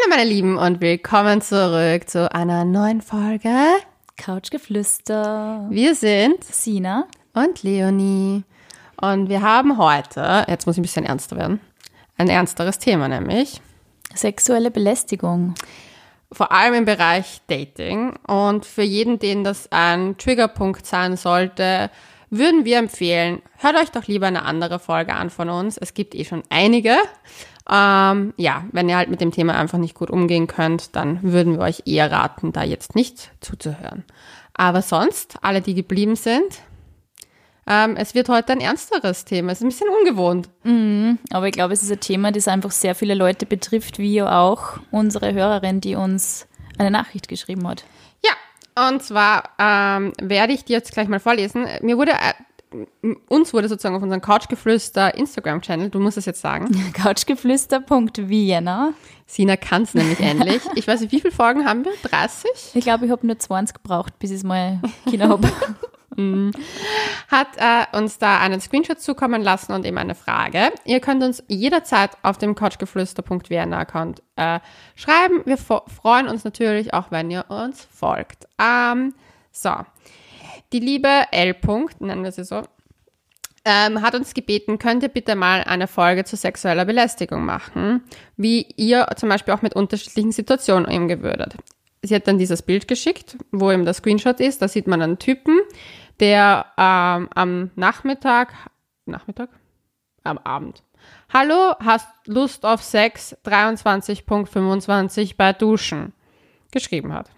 Hallo meine Lieben und willkommen zurück zu einer neuen Folge Couchgeflüster. Wir sind Sina und Leonie und wir haben heute, jetzt muss ich ein bisschen ernster werden, ein ernsteres Thema nämlich. Sexuelle Belästigung. Vor allem im Bereich Dating und für jeden, den das ein Triggerpunkt sein sollte, würden wir empfehlen, hört euch doch lieber eine andere Folge an von uns. Es gibt eh schon einige. Ähm, ja, wenn ihr halt mit dem Thema einfach nicht gut umgehen könnt, dann würden wir euch eher raten, da jetzt nicht zuzuhören. Aber sonst, alle, die geblieben sind, ähm, es wird heute ein ernsteres Thema. Es ist ein bisschen ungewohnt. Mhm, aber ich glaube, es ist ein Thema, das einfach sehr viele Leute betrifft, wie auch unsere Hörerin, die uns eine Nachricht geschrieben hat. Ja, und zwar ähm, werde ich dir jetzt gleich mal vorlesen. Mir wurde äh, uns wurde sozusagen auf unserem Couchgeflüster Instagram-Channel, du musst es jetzt sagen. Couchgeflüster.vienna. Sina kann es nämlich endlich. Ich weiß nicht, wie viele Folgen haben wir? 30? Ich glaube, ich habe nur 20 gebraucht, bis ich es mal Kinder habe. Hat äh, uns da einen Screenshot zukommen lassen und eben eine Frage. Ihr könnt uns jederzeit auf dem couchgeflüster.vienna-Account äh, schreiben. Wir freuen uns natürlich auch, wenn ihr uns folgt. Ähm, so, die liebe L. nennen wir sie so, ähm, hat uns gebeten, könnt ihr bitte mal eine Folge zu sexueller Belästigung machen, wie ihr zum Beispiel auch mit unterschiedlichen Situationen umgehen würdet. Sie hat dann dieses Bild geschickt, wo eben der Screenshot ist. Da sieht man einen Typen, der ähm, am Nachmittag, Nachmittag? Am Abend. Hallo, hast Lust auf Sex 23.25 bei Duschen geschrieben hat.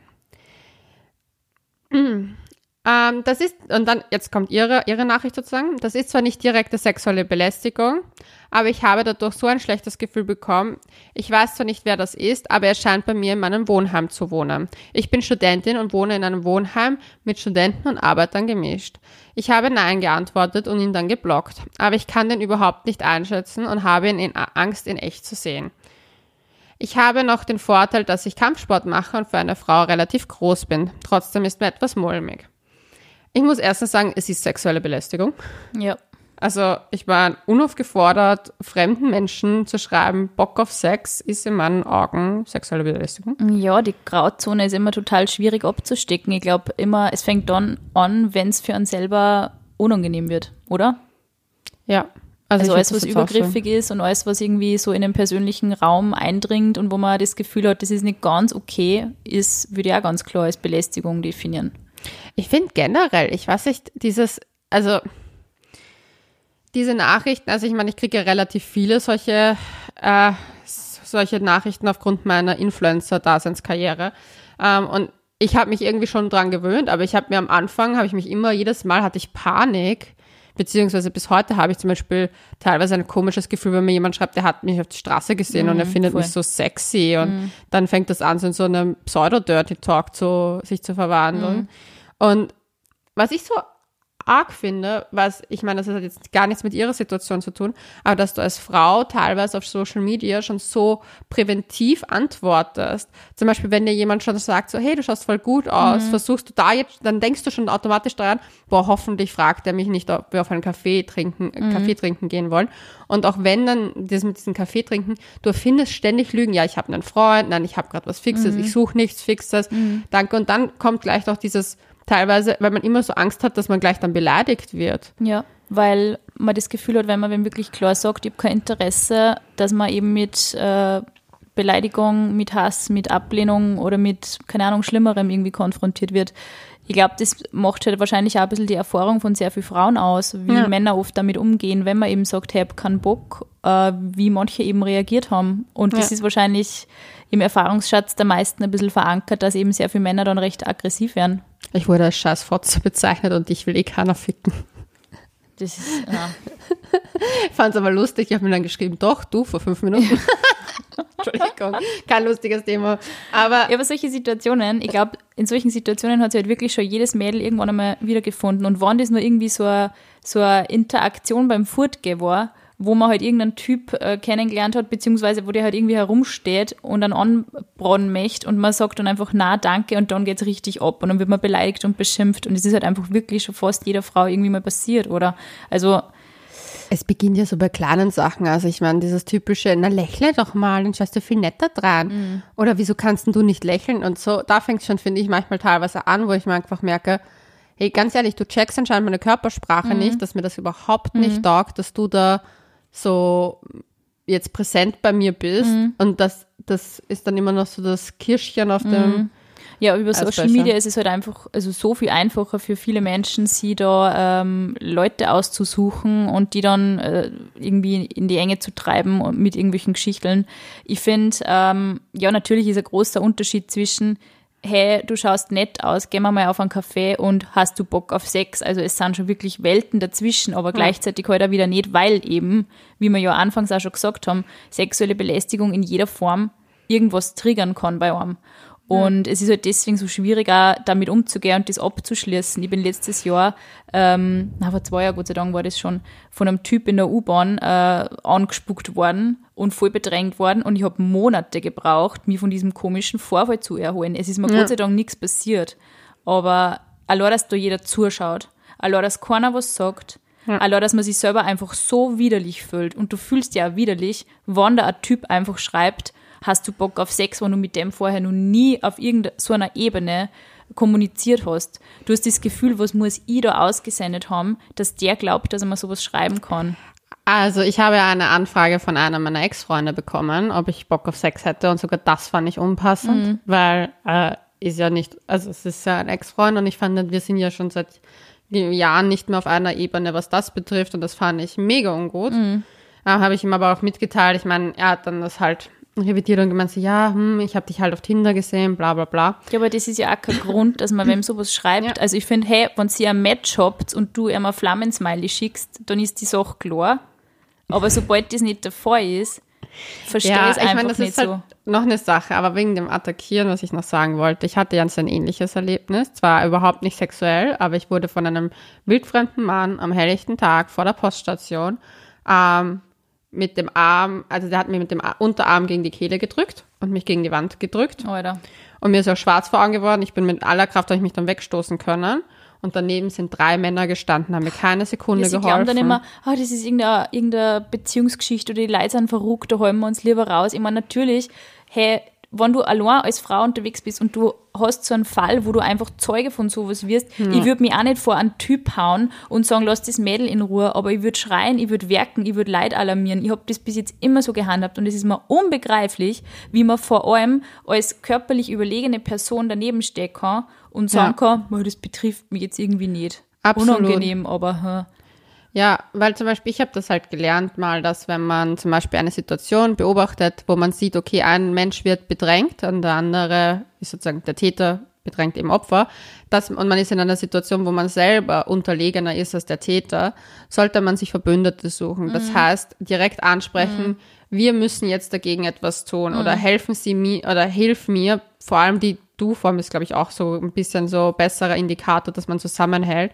Ähm, das ist, und dann, jetzt kommt ihre, ihre Nachricht sozusagen. Das ist zwar nicht direkte sexuelle Belästigung, aber ich habe dadurch so ein schlechtes Gefühl bekommen. Ich weiß zwar nicht, wer das ist, aber er scheint bei mir in meinem Wohnheim zu wohnen. Ich bin Studentin und wohne in einem Wohnheim mit Studenten und Arbeitern gemischt. Ich habe Nein geantwortet und ihn dann geblockt, aber ich kann den überhaupt nicht einschätzen und habe ihn in Angst, in echt zu sehen. Ich habe noch den Vorteil, dass ich Kampfsport mache und für eine Frau relativ groß bin. Trotzdem ist mir etwas mulmig. Ich muss erstens sagen, es ist sexuelle Belästigung. Ja. Also ich war unaufgefordert, fremden Menschen zu schreiben, Bock auf Sex ist in meinen Augen sexuelle Belästigung. Ja, die Grauzone ist immer total schwierig abzustecken. Ich glaube immer, es fängt dann an, wenn es für einen selber unangenehm wird, oder? Ja. Also, also alles, was übergriffig ist und alles, was irgendwie so in den persönlichen Raum eindringt und wo man das Gefühl hat, das ist nicht ganz okay, ist, würde ich auch ganz klar als Belästigung definieren. Ich finde generell, ich weiß nicht, dieses, also diese Nachrichten, also ich meine, ich kriege ja relativ viele solche, äh, solche Nachrichten aufgrund meiner Influencer-Daseinskarriere. Ähm, und ich habe mich irgendwie schon dran gewöhnt, aber ich habe mir am Anfang, habe ich mich immer, jedes Mal hatte ich Panik, beziehungsweise bis heute habe ich zum Beispiel teilweise ein komisches Gefühl, wenn mir jemand schreibt, der hat mich auf der Straße gesehen mm, und er mhm, findet voll. mich so sexy und mm. dann fängt das an, so in so einem Pseudo-Dirty-Talk zu, sich zu verwandeln. Mm. Und was ich so arg finde, was, ich meine, das hat jetzt gar nichts mit ihrer Situation zu tun, aber dass du als Frau teilweise auf Social Media schon so präventiv antwortest. Zum Beispiel, wenn dir jemand schon sagt, so, hey, du schaust voll gut aus, mhm. versuchst du da jetzt, dann denkst du schon automatisch daran, boah, hoffentlich fragt er mich nicht, ob wir auf einen Kaffee trinken, mhm. Kaffee trinken gehen wollen. Und auch wenn dann das mit diesem Kaffee trinken, du erfindest ständig Lügen, ja, ich habe einen Freund, nein, ich habe gerade was Fixes, mhm. ich suche nichts Fixes, mhm. danke. Und dann kommt gleich noch dieses, teilweise, weil man immer so Angst hat, dass man gleich dann beleidigt wird. Ja, weil man das Gefühl hat, wenn man wenn wirklich klar sagt, ich habe kein Interesse, dass man eben mit äh, Beleidigung, mit Hass, mit Ablehnung oder mit, keine Ahnung, Schlimmerem irgendwie konfrontiert wird. Ich glaube, das macht halt wahrscheinlich auch ein bisschen die Erfahrung von sehr vielen Frauen aus, wie ja. Männer oft damit umgehen, wenn man eben sagt, hey, ich habe keinen Bock, äh, wie manche eben reagiert haben. Und das ja. ist wahrscheinlich im Erfahrungsschatz der meisten ein bisschen verankert, dass eben sehr viele Männer dann recht aggressiv werden. Ich wurde als Scheißfotze bezeichnet und ich will eh keiner ficken. Das ist, ja. ich fand es aber lustig, ich habe mir dann geschrieben, doch, du, vor fünf Minuten. Entschuldigung, kein lustiges Thema. Aber, ja, aber solche Situationen, ich glaube, in solchen Situationen hat sich halt wirklich schon jedes Mädel irgendwann einmal wiedergefunden. Und wann das nur irgendwie so eine, so Interaktion beim Furtgehen war, wo man halt irgendeinen Typ äh, kennengelernt hat, beziehungsweise wo der halt irgendwie herumsteht und dann anbraten möchte und man sagt dann einfach na danke und dann geht's richtig ab und dann wird man beleidigt und beschimpft und es ist halt einfach wirklich schon fast jeder Frau irgendwie mal passiert, oder? Also Es beginnt ja so bei kleinen Sachen. Also ich meine, dieses typische, na lächle doch mal, dann schaust du viel netter dran. Mhm. Oder wieso kannst denn du nicht lächeln? Und so, da fängt schon, finde ich, manchmal teilweise an, wo ich mir einfach merke, hey, ganz ehrlich, du checkst anscheinend meine Körpersprache Mhm. nicht, dass mir das überhaupt nicht taugt, dass du da so jetzt präsent bei mir bist. Mhm. Und das, das ist dann immer noch so das Kirschchen auf dem. Ja, über Social. Media ist es halt einfach, also so viel einfacher für viele Menschen, sie da ähm, Leute auszusuchen und die dann äh, irgendwie in die Enge zu treiben und mit irgendwelchen Geschichten. Ich finde, ähm, ja, natürlich ist ein großer Unterschied zwischen, hey, du schaust nett aus, gehen wir mal auf einen Café und hast du Bock auf Sex? Also es sind schon wirklich Welten dazwischen, aber gleichzeitig halt auch wieder nicht, weil eben, wie wir ja anfangs auch schon gesagt haben, sexuelle Belästigung in jeder Form irgendwas triggern kann bei einem. Und es ist halt deswegen so schwierig, auch damit umzugehen und das abzuschließen. Ich bin letztes Jahr, ähm, na, vor zwei Jahren, Gott sei Dank war das schon, von einem Typ in der U-Bahn äh, angespuckt worden und voll bedrängt worden. Und ich habe Monate gebraucht, mich von diesem komischen Vorfall zu erholen. Es ist mir Gott sei Dank nichts passiert. Aber allein, dass da jeder zuschaut, allein, dass keiner was sagt, allein, dass man sich selber einfach so widerlich fühlt. Und du fühlst ja auch widerlich, wann da ein Typ einfach schreibt, hast du Bock auf Sex, wenn du mit dem vorher noch nie auf irgendeiner so einer Ebene kommuniziert hast. Du hast das Gefühl, was muss ich da ausgesendet haben, dass der glaubt, dass er mir sowas schreiben kann. Also ich habe eine Anfrage von einer meiner Ex-Freunde bekommen, ob ich Bock auf Sex hätte und sogar das fand ich unpassend, Mhm. weil äh, ist ja nicht, also es ist ja ein Ex-Freund und ich fand, wir sind ja schon seit Jahren nicht mehr auf einer Ebene, was das betrifft und das fand ich mega ungut. Mhm. Äh, habe ich ihm aber auch mitgeteilt, ich meine, er hat dann das halt und gemeint, so, ja, hm, ich habe dich halt auf Tinder gesehen, bla bla bla. Ja, aber das ist ja auch kein Grund, dass man wem sowas schreibt. Ja. Also ich finde, hey, wenn sie ein Match habt und du ihm ein Flammensmiley schickst, dann ist die Sache klar. Aber sobald das nicht der Fall ist, verstehe ich es ich einfach meine, das nicht ist halt so. noch eine Sache, aber wegen dem Attackieren, was ich noch sagen wollte, ich hatte ja so ein ähnliches Erlebnis, zwar überhaupt nicht sexuell, aber ich wurde von einem wildfremden Mann am helllichten Tag vor der Poststation ähm, mit dem Arm, also der hat mir mit dem Unterarm gegen die Kehle gedrückt und mich gegen die Wand gedrückt Alter. und mir ist auch schwarz vor Augen geworden. Ich bin mit aller Kraft, habe ich mich dann wegstoßen können und daneben sind drei Männer gestanden, haben mir keine Sekunde Ja, sie geholfen. glauben dann immer, ah, das ist irgendeine, irgendeine Beziehungsgeschichte oder die Leute sind verrückt, da holen wir uns lieber raus. Ich meine, natürlich, hey, wenn du allein als Frau unterwegs bist und du hast so einen Fall, wo du einfach Zeuge von sowas wirst, ich würde mich auch nicht vor einen Typ hauen und sagen, lass das Mädel in Ruhe, aber ich würde schreien, ich würde werken, ich würde Leid alarmieren. Ich habe das bis jetzt immer so gehandhabt und es ist mir unbegreiflich, wie man vor allem als körperlich überlegene Person daneben stehen kann und sagen kann, "Ma, das betrifft mich jetzt irgendwie nicht. Absolut. Unangenehm, aber hm. Ja, weil zum Beispiel, ich habe das halt gelernt mal, dass wenn man zum Beispiel eine Situation beobachtet, wo man sieht, okay, ein Mensch wird bedrängt und der andere ist sozusagen der Täter bedrängt im Opfer, dass, und man ist in einer Situation, wo man selber unterlegener ist als der Täter, sollte man sich Verbündete suchen. Das heißt, direkt ansprechen, wir müssen jetzt dagegen etwas tun oder helfen Sie mir oder hilf mir, vor allem die Du-Form ist, glaube ich, auch so ein bisschen so besserer Indikator, dass man zusammenhält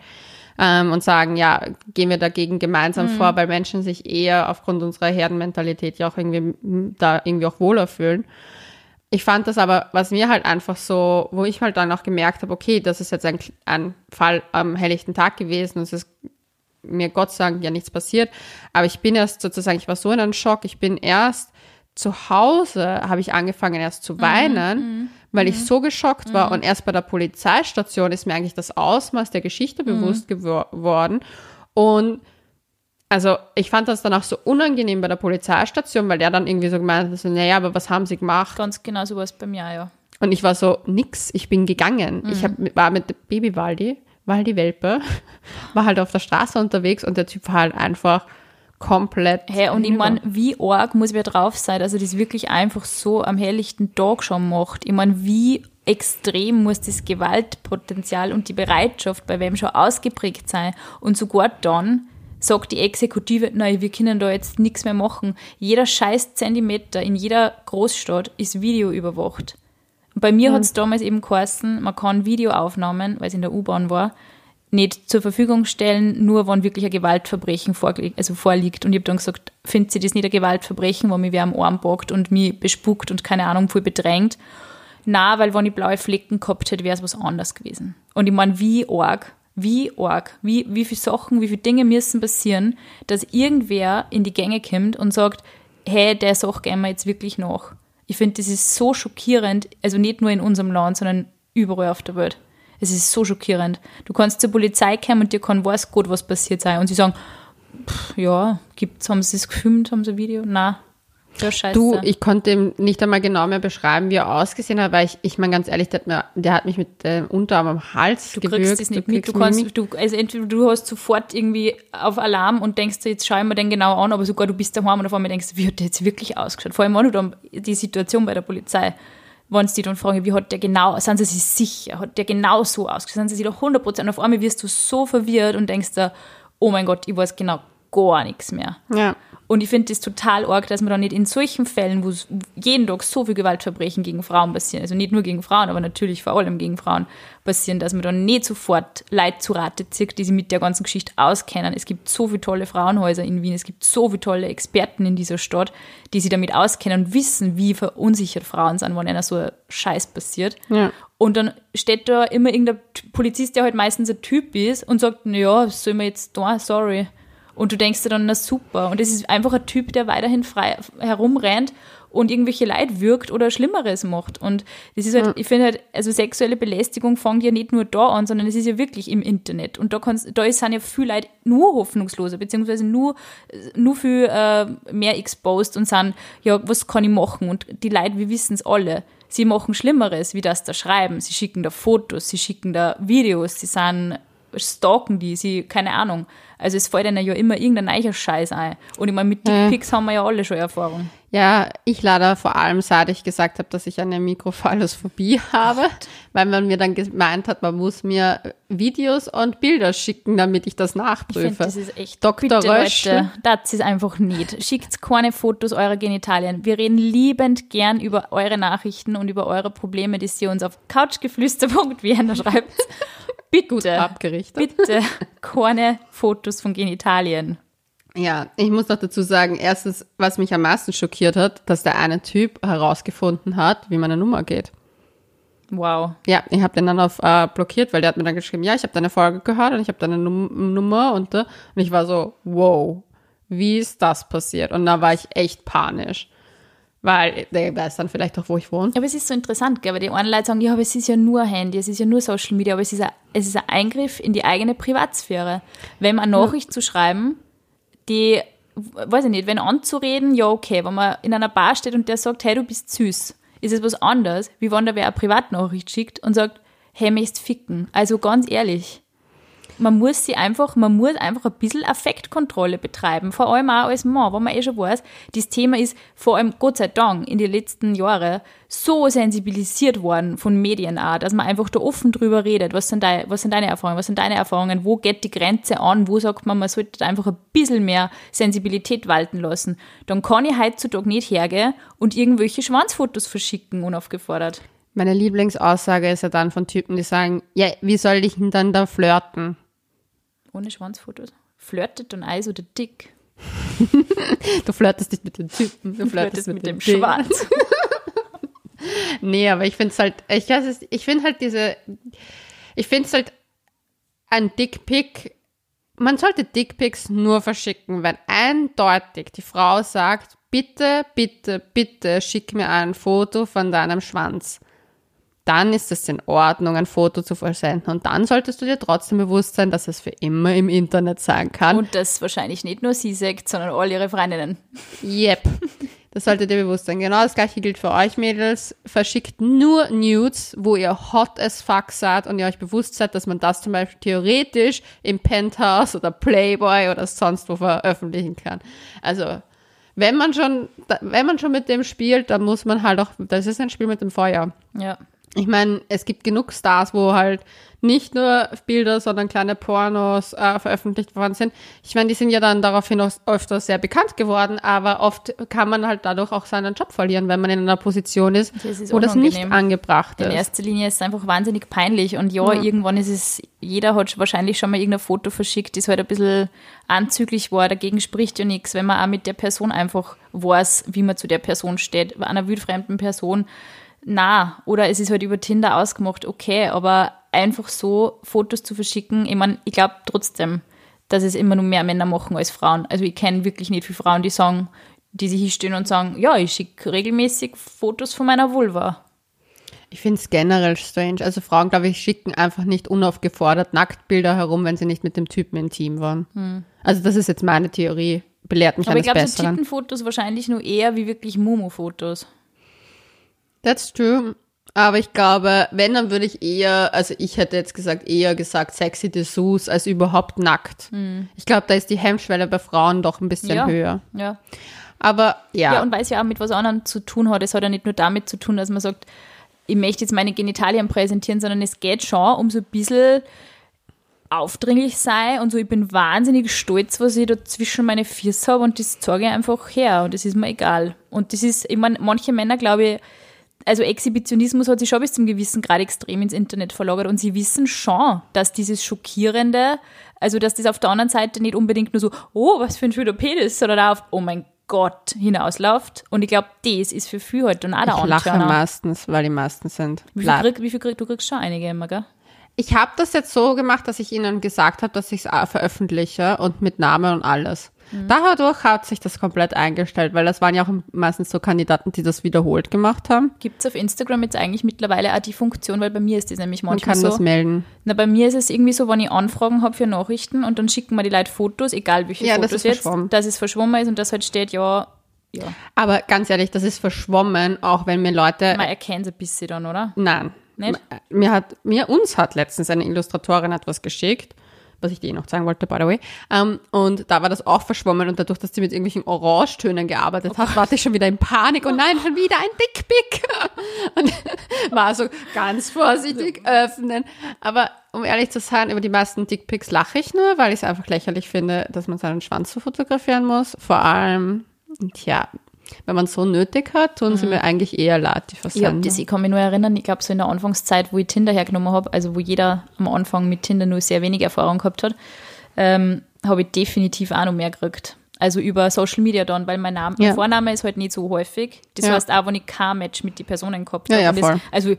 ähm, und sagen, ja, gehen wir dagegen gemeinsam vor, weil Menschen sich eher aufgrund unserer Herdenmentalität ja auch irgendwie da irgendwie auch wohler fühlen. Ich fand das aber, was mir halt einfach so, wo ich halt dann auch gemerkt habe, okay, das ist jetzt ein, ein Fall am helllichten Tag gewesen, es ist mir Gott sei Dank ja nichts passiert, aber ich bin erst sozusagen, ich war so in einem Schock, ich bin erst zu Hause, habe ich angefangen erst zu weinen, weil ich so geschockt war und erst bei der Polizeistation ist mir eigentlich das Ausmaß der Geschichte bewusst geworden und also ich fand das dann auch so unangenehm bei der Polizeistation, weil der dann irgendwie so gemeint hat, so, naja, aber was haben sie gemacht? Ganz genau so war es bei mir ja. Und ich war so, nix, ich bin gegangen. Mhm. Ich hab, war mit Baby Waldi, Waldi Welpe, war halt auf der Straße unterwegs und der Typ war halt einfach komplett. Hey, und ich meine, wie arg muss wer drauf sein, dass er das wirklich einfach so am helllichten Tag schon macht. Ich meine, wie extrem muss das Gewaltpotenzial und die Bereitschaft bei wem schon ausgeprägt sein. Und sogar dann sagt die Exekutive, nein, wir können da jetzt nichts mehr machen. Jeder scheiß Zentimeter in jeder Großstadt ist Video überwacht. Und bei mir hat es damals eben geheißen, man kann Videoaufnahmen, weil es in der U-Bahn war, nicht zur Verfügung stellen, nur wenn wirklich ein Gewaltverbrechen vorliegt. Also vorliegt. Und ich habe dann gesagt, findet sie das nicht ein Gewaltverbrechen, wo mich wer am Arm packt und mich bespuckt und keine Ahnung, voll bedrängt? Na, weil wenn ich blaue Flecken gehabt hätte, wäre es was anderes gewesen. Und ich meine, wie arg wie arg, wie, wie viele Sachen, wie viele Dinge müssen passieren, dass irgendwer in die Gänge kommt und sagt, hey, der Sache gehen wir jetzt wirklich nach. Ich finde, das ist so schockierend, also nicht nur in unserem Land, sondern überall auf der Welt. Es ist so schockierend. Du kannst zur Polizei kommen und dir kann weiß Gott, was passiert sein. Und sie sagen, pff, ja, gibt's, haben sie es gefilmt, haben sie ein Video? Na, ja, scheiße. Du, ich konnte ihm nicht einmal genau mehr beschreiben, wie er ausgesehen hat, weil ich, ich meine ganz ehrlich, der hat, mir, der hat mich mit dem Unterarm am Hals du gewürgt. kriegst es nicht mit. Du kannst, du, also entweder du hast sofort irgendwie auf Alarm und denkst dir, jetzt schau ich mir den genau an, aber sogar du bist daheim und auf einmal denkst, wie hat der jetzt wirklich ausgeschaut? Vor allem auch die Situation bei der Polizei. Wenn sie dich dann fragen, wie hat der genau, sind sie sich sicher, hat der genau so ausgeschaut, sind sie sich doch 100% und auf einmal wirst du so verwirrt und denkst dir, oh mein Gott, ich weiß genau gar nichts mehr. Ja. Und ich finde das total arg, dass man dann nicht in solchen Fällen, wo jeden Tag so viel Gewaltverbrechen gegen Frauen passieren, also nicht nur gegen Frauen, aber natürlich vor allem gegen Frauen passieren, dass man dann nicht sofort Leid zu Rate zieht, die sich mit der ganzen Geschichte auskennen. Es gibt so viele tolle Frauenhäuser in Wien, es gibt so viele tolle Experten in dieser Stadt, die sich damit auskennen und wissen, wie verunsichert Frauen sind, wenn einer so ein Scheiß passiert. Ja. Und dann steht da immer irgendein Polizist, der halt meistens ein Typ ist und sagt, naja, was soll man jetzt da, sorry. Und du denkst dir dann, na super. Und es ist einfach ein Typ, der weiterhin frei herumrennt und irgendwelche Leid wirkt oder Schlimmeres macht. Und das ist halt, ich finde halt, also sexuelle Belästigung fängt ja nicht nur da an, sondern es ist ja wirklich im Internet. Und da kannst, da sind ja viele Leute nur hoffnungsloser, beziehungsweise nur, nur viel äh, mehr exposed und sind, ja, was kann ich machen? Und die Leute, wir wissen es alle. Sie machen Schlimmeres, wie das da schreiben. Sie schicken da Fotos, sie schicken da Videos, sie sind stalken die, sie, keine Ahnung. Also es fällt ihnen ja immer irgendein neuer Scheiß ein. Und ich meine, mit Dickpics haben wir ja alle schon Erfahrung. Ja, ich leider vor allem, seit ich gesagt habe, dass ich eine Mikrophallosphobie habe, Gott. weil man mir dann gemeint hat, man muss mir Videos und Bilder schicken, damit ich das nachprüfe. Ich find, das ist echt Dr. Bitte, Rösch. Leute, das ist einfach nicht. Schickt keine Fotos eurer Genitalien. Wir reden liebend gern über eure Nachrichten und über eure Probleme, die ihr uns auf couchgeflüster.vienna schreibt. Bitte, Gut abgerichtet. bitte keine Fotos von Genitalien. Ja, ich muss noch dazu sagen, erstens, was mich am meisten schockiert hat, dass der eine Typ herausgefunden hat, wie meine Nummer geht. Wow. Ja, ich habe den dann auf äh, blockiert, weil der hat mir dann geschrieben, ja, ich habe deine Folge gehört und ich habe deine Num Nummer und, äh, und ich war so, wow, wie ist das passiert? Und da war ich echt panisch. Weil der weiß dann vielleicht auch, wo ich wohne. Aber es ist so interessant, gell? weil die einen Leute sagen, ja, aber es ist ja nur Handy, es ist ja nur Social Media, aber es ist ein, es ist ein Eingriff in die eigene Privatsphäre. Wenn man eine Nachricht zu schreiben, die, weiß ich nicht, wenn anzureden, ja, okay, wenn man in einer Bar steht und der sagt, hey, du bist süß, ist es was anderes, wie wenn da wer eine Privatnachricht schickt und sagt, hey, möchtest ficken. Also ganz ehrlich, man muss sie einfach, man muss einfach ein bisschen Affektkontrolle betreiben, vor allem auch als Mann, wo man eh schon weiß, das Thema ist vor allem, Gott sei Dank, in den letzten Jahren so sensibilisiert worden von Medien auch, dass man einfach da offen drüber redet, was sind, deine, was sind deine Erfahrungen, was sind deine Erfahrungen, wo geht die Grenze an, wo sagt man, man sollte einfach ein bisschen mehr Sensibilität walten lassen. Dann kann ich heutzutage nicht hergehen und irgendwelche Schwanzfotos verschicken, unaufgefordert. Meine Lieblingsaussage ist ja dann von Typen, die sagen, ja, wie soll ich denn dann da flirten? Ohne Schwanzfotos. Flirtet und Eis oder dick? du flirtest nicht mit dem Typen, du flirtest, mit, mit, dem, dem Schwanz. nee, aber ich finde es halt, ich, ich finde halt diese, ich finde es halt ein Dickpick, man sollte Dickpicks nur verschicken, wenn eindeutig die Frau sagt, bitte, bitte, bitte schick mir ein Foto von deinem Schwanz dann ist es in Ordnung, ein Foto zu versenden. Und dann solltest du dir trotzdem bewusst sein, dass es für immer im Internet sein kann. Und das wahrscheinlich nicht nur sie sagt, sondern all ihre Freundinnen. Yep. Das solltet ihr bewusst sein. Genau das gleiche gilt für euch, Mädels. Verschickt nur Nudes, wo ihr hot as fuck seid und ihr euch bewusst seid, dass man das zum Beispiel theoretisch im Penthouse oder Playboy oder sonst wo veröffentlichen kann. Also, wenn man schon, wenn man schon mit dem spielt, dann muss man halt auch, das ist ein Spiel mit dem Feuer. Ja ich meine, es gibt genug Stars, wo halt nicht nur Bilder, sondern kleine Pornos äh, veröffentlicht worden sind. Ich meine, die sind ja dann daraufhin auch öfter sehr bekannt geworden, aber oft kann man halt dadurch auch seinen Job verlieren, wenn man in einer Position ist, das wo das nicht angebracht ist. In erster Linie ist es einfach wahnsinnig peinlich und ja, ja, irgendwann ist es, jeder hat wahrscheinlich schon mal irgendein Foto verschickt, das halt ein bisschen anzüglich war, dagegen spricht ja nichts, wenn man auch mit der Person einfach weiß, wie man zu der Person steht, einer wildfremden Person na, oder es ist halt über Tinder ausgemacht, okay, aber einfach so Fotos zu verschicken, ich meine, ich glaube trotzdem, dass es immer nur mehr Männer machen als Frauen. Also ich kenne wirklich nicht viele Frauen, die sagen, die sich hinstellen und sagen, ja, ich schicke regelmäßig Fotos von meiner Vulva. Ich finde es generell strange. Also Frauen, glaube ich, schicken einfach nicht unaufgefordert Nacktbilder herum, wenn sie nicht mit dem Typen intim waren. Hm. Also das ist jetzt meine Theorie. Belehrt mich Aber ich eines glaube, so. Tittenfotos wahrscheinlich nur eher wie wirklich Mumu-Fotos. That's true. Aber ich glaube, wenn, dann würde ich eher, also ich hätte jetzt gesagt, eher gesagt sexy Dessous als überhaupt nackt. Ich glaube, da ist die Hemmschwelle bei Frauen doch ein bisschen. Ja. höher. Ja. Aber ja, Ja, und weil es ja auch mit was anderem zu tun hat. Es hat ja nicht nur damit zu tun, dass man sagt, ich möchte jetzt meine Genitalien präsentieren, sondern es geht schon um so ein bisschen aufdringlich sein und so, ich bin wahnsinnig stolz, was ich da zwischen meine Füße habe und das zeige ich einfach her und das ist mir egal. Und das ist, ich meine, manche Männer, glaube ich, also Exhibitionismus hat sich schon bis zum gewissen Grad extrem ins Internet verlagert und sie wissen schon, dass dieses Schockierende, also dass das auf der anderen Seite nicht unbedingt nur so, oh, was für ein schöner Penis, sondern auch auf, oh mein Gott, hinausläuft. Und ich glaube, das ist für viele halt dann auch der ich lache Anturner. meistens, weil die meisten sind. Wie viel, krieg, wie viel krieg, du kriegst schon einige immer, gell? Ich habe das jetzt so gemacht, dass ich ihnen gesagt habe, dass ich es veröffentliche und mit Name und alles. Mhm. Dadurch hat sich das komplett eingestellt, weil das waren ja auch meistens so Kandidaten, die das wiederholt gemacht haben. Gibt es auf Instagram jetzt eigentlich mittlerweile auch die Funktion, weil bei mir ist das nämlich Man manchmal kann so. das melden. Na, bei mir ist es irgendwie so, wenn ich Anfragen habe für Nachrichten und dann schicken mir die Leute Fotos, egal welche Ja, das Fotos ist jetzt, verschwommen. dass es verschwommen ist und das halt steht, ja, ja. Aber ganz ehrlich, das ist verschwommen, auch wenn mir Leute. Man erkennt es ein bisschen dann, oder? Nein. Nicht? Mir hat, mir, uns hat letztens eine Illustratorin etwas geschickt, was ich dir eh noch sagen wollte, by the way. Ähm, und da war das auch verschwommen und dadurch, dass sie mit irgendwelchen Orangetönen gearbeitet Oh hat, war ich schon wieder in Panik und nein, schon wieder ein Dickpick. Und war so ganz vorsichtig öffnen. Aber um ehrlich zu sein, über die meisten Dickpics lache ich nur, weil ich es einfach lächerlich finde, dass man seinen Schwanz so fotografieren muss. Vor allem, tja, wenn man es so nötig hat, tun sie mir eigentlich eher leid, die Ich, hab Versender. das, ich kann mich nur erinnern, ich glaube, so in der Anfangszeit, wo ich Tinder hergenommen habe, also wo jeder am Anfang mit Tinder nur sehr wenig Erfahrung gehabt hat, ähm, habe ich definitiv auch noch mehr gekriegt. Also über Social Media dann, weil mein, Name, Ja. mein Vorname ist halt nicht so häufig. Das Ja. heißt auch, wenn ich kein Match mit den Personen gehabt Ja, habe. ja, das, voll. also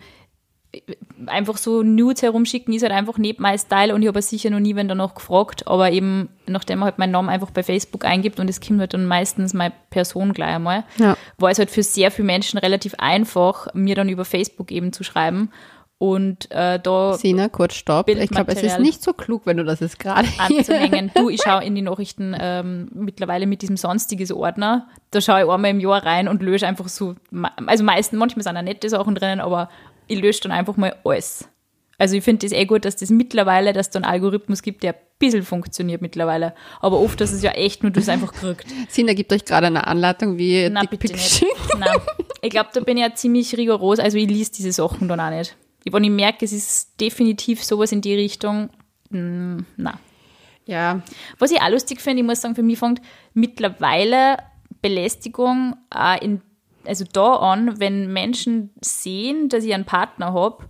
einfach so Nudes herumschicken ist halt einfach nicht mein Style und ich habe sicher noch nie wen danach gefragt, aber eben nachdem man halt meinen Namen einfach bei Facebook eingibt und es kommt halt dann meistens meine Person gleich einmal, Ja. war es halt für sehr viele Menschen relativ einfach, mir dann über Facebook eben zu schreiben und äh, da Sina, kurz stopp. Ich glaube, es ist nicht so klug, wenn du das jetzt gerade anzuhängen. Du, ich schaue in die Nachrichten ähm, mittlerweile mit diesem sonstiges Ordner. Da schaue ich einmal im Jahr rein und lösche einfach so, also meistens, manchmal sind auch nette Sachen drinnen, aber ich lösche dann einfach mal alles. Also ich finde das eh gut, dass das mittlerweile, dass es da einen Algorithmus gibt, der ein bisschen funktioniert mittlerweile. Aber oft ist es ja echt nur, du es einfach gekriegt. Sina gibt euch gerade eine Anleitung, wie ihr Na, bitte nicht. Nein. Ich glaube, da bin ich ja ziemlich rigoros, also ich lese diese Sachen dann auch nicht. Wenn ich merke, es ist definitiv sowas in die Richtung, mm, na. Ja, Was ich auch lustig finde, ich muss sagen, für mich fängt mittlerweile Belästigung auch in, also da an, wenn Menschen sehen, dass ich einen Partner habe,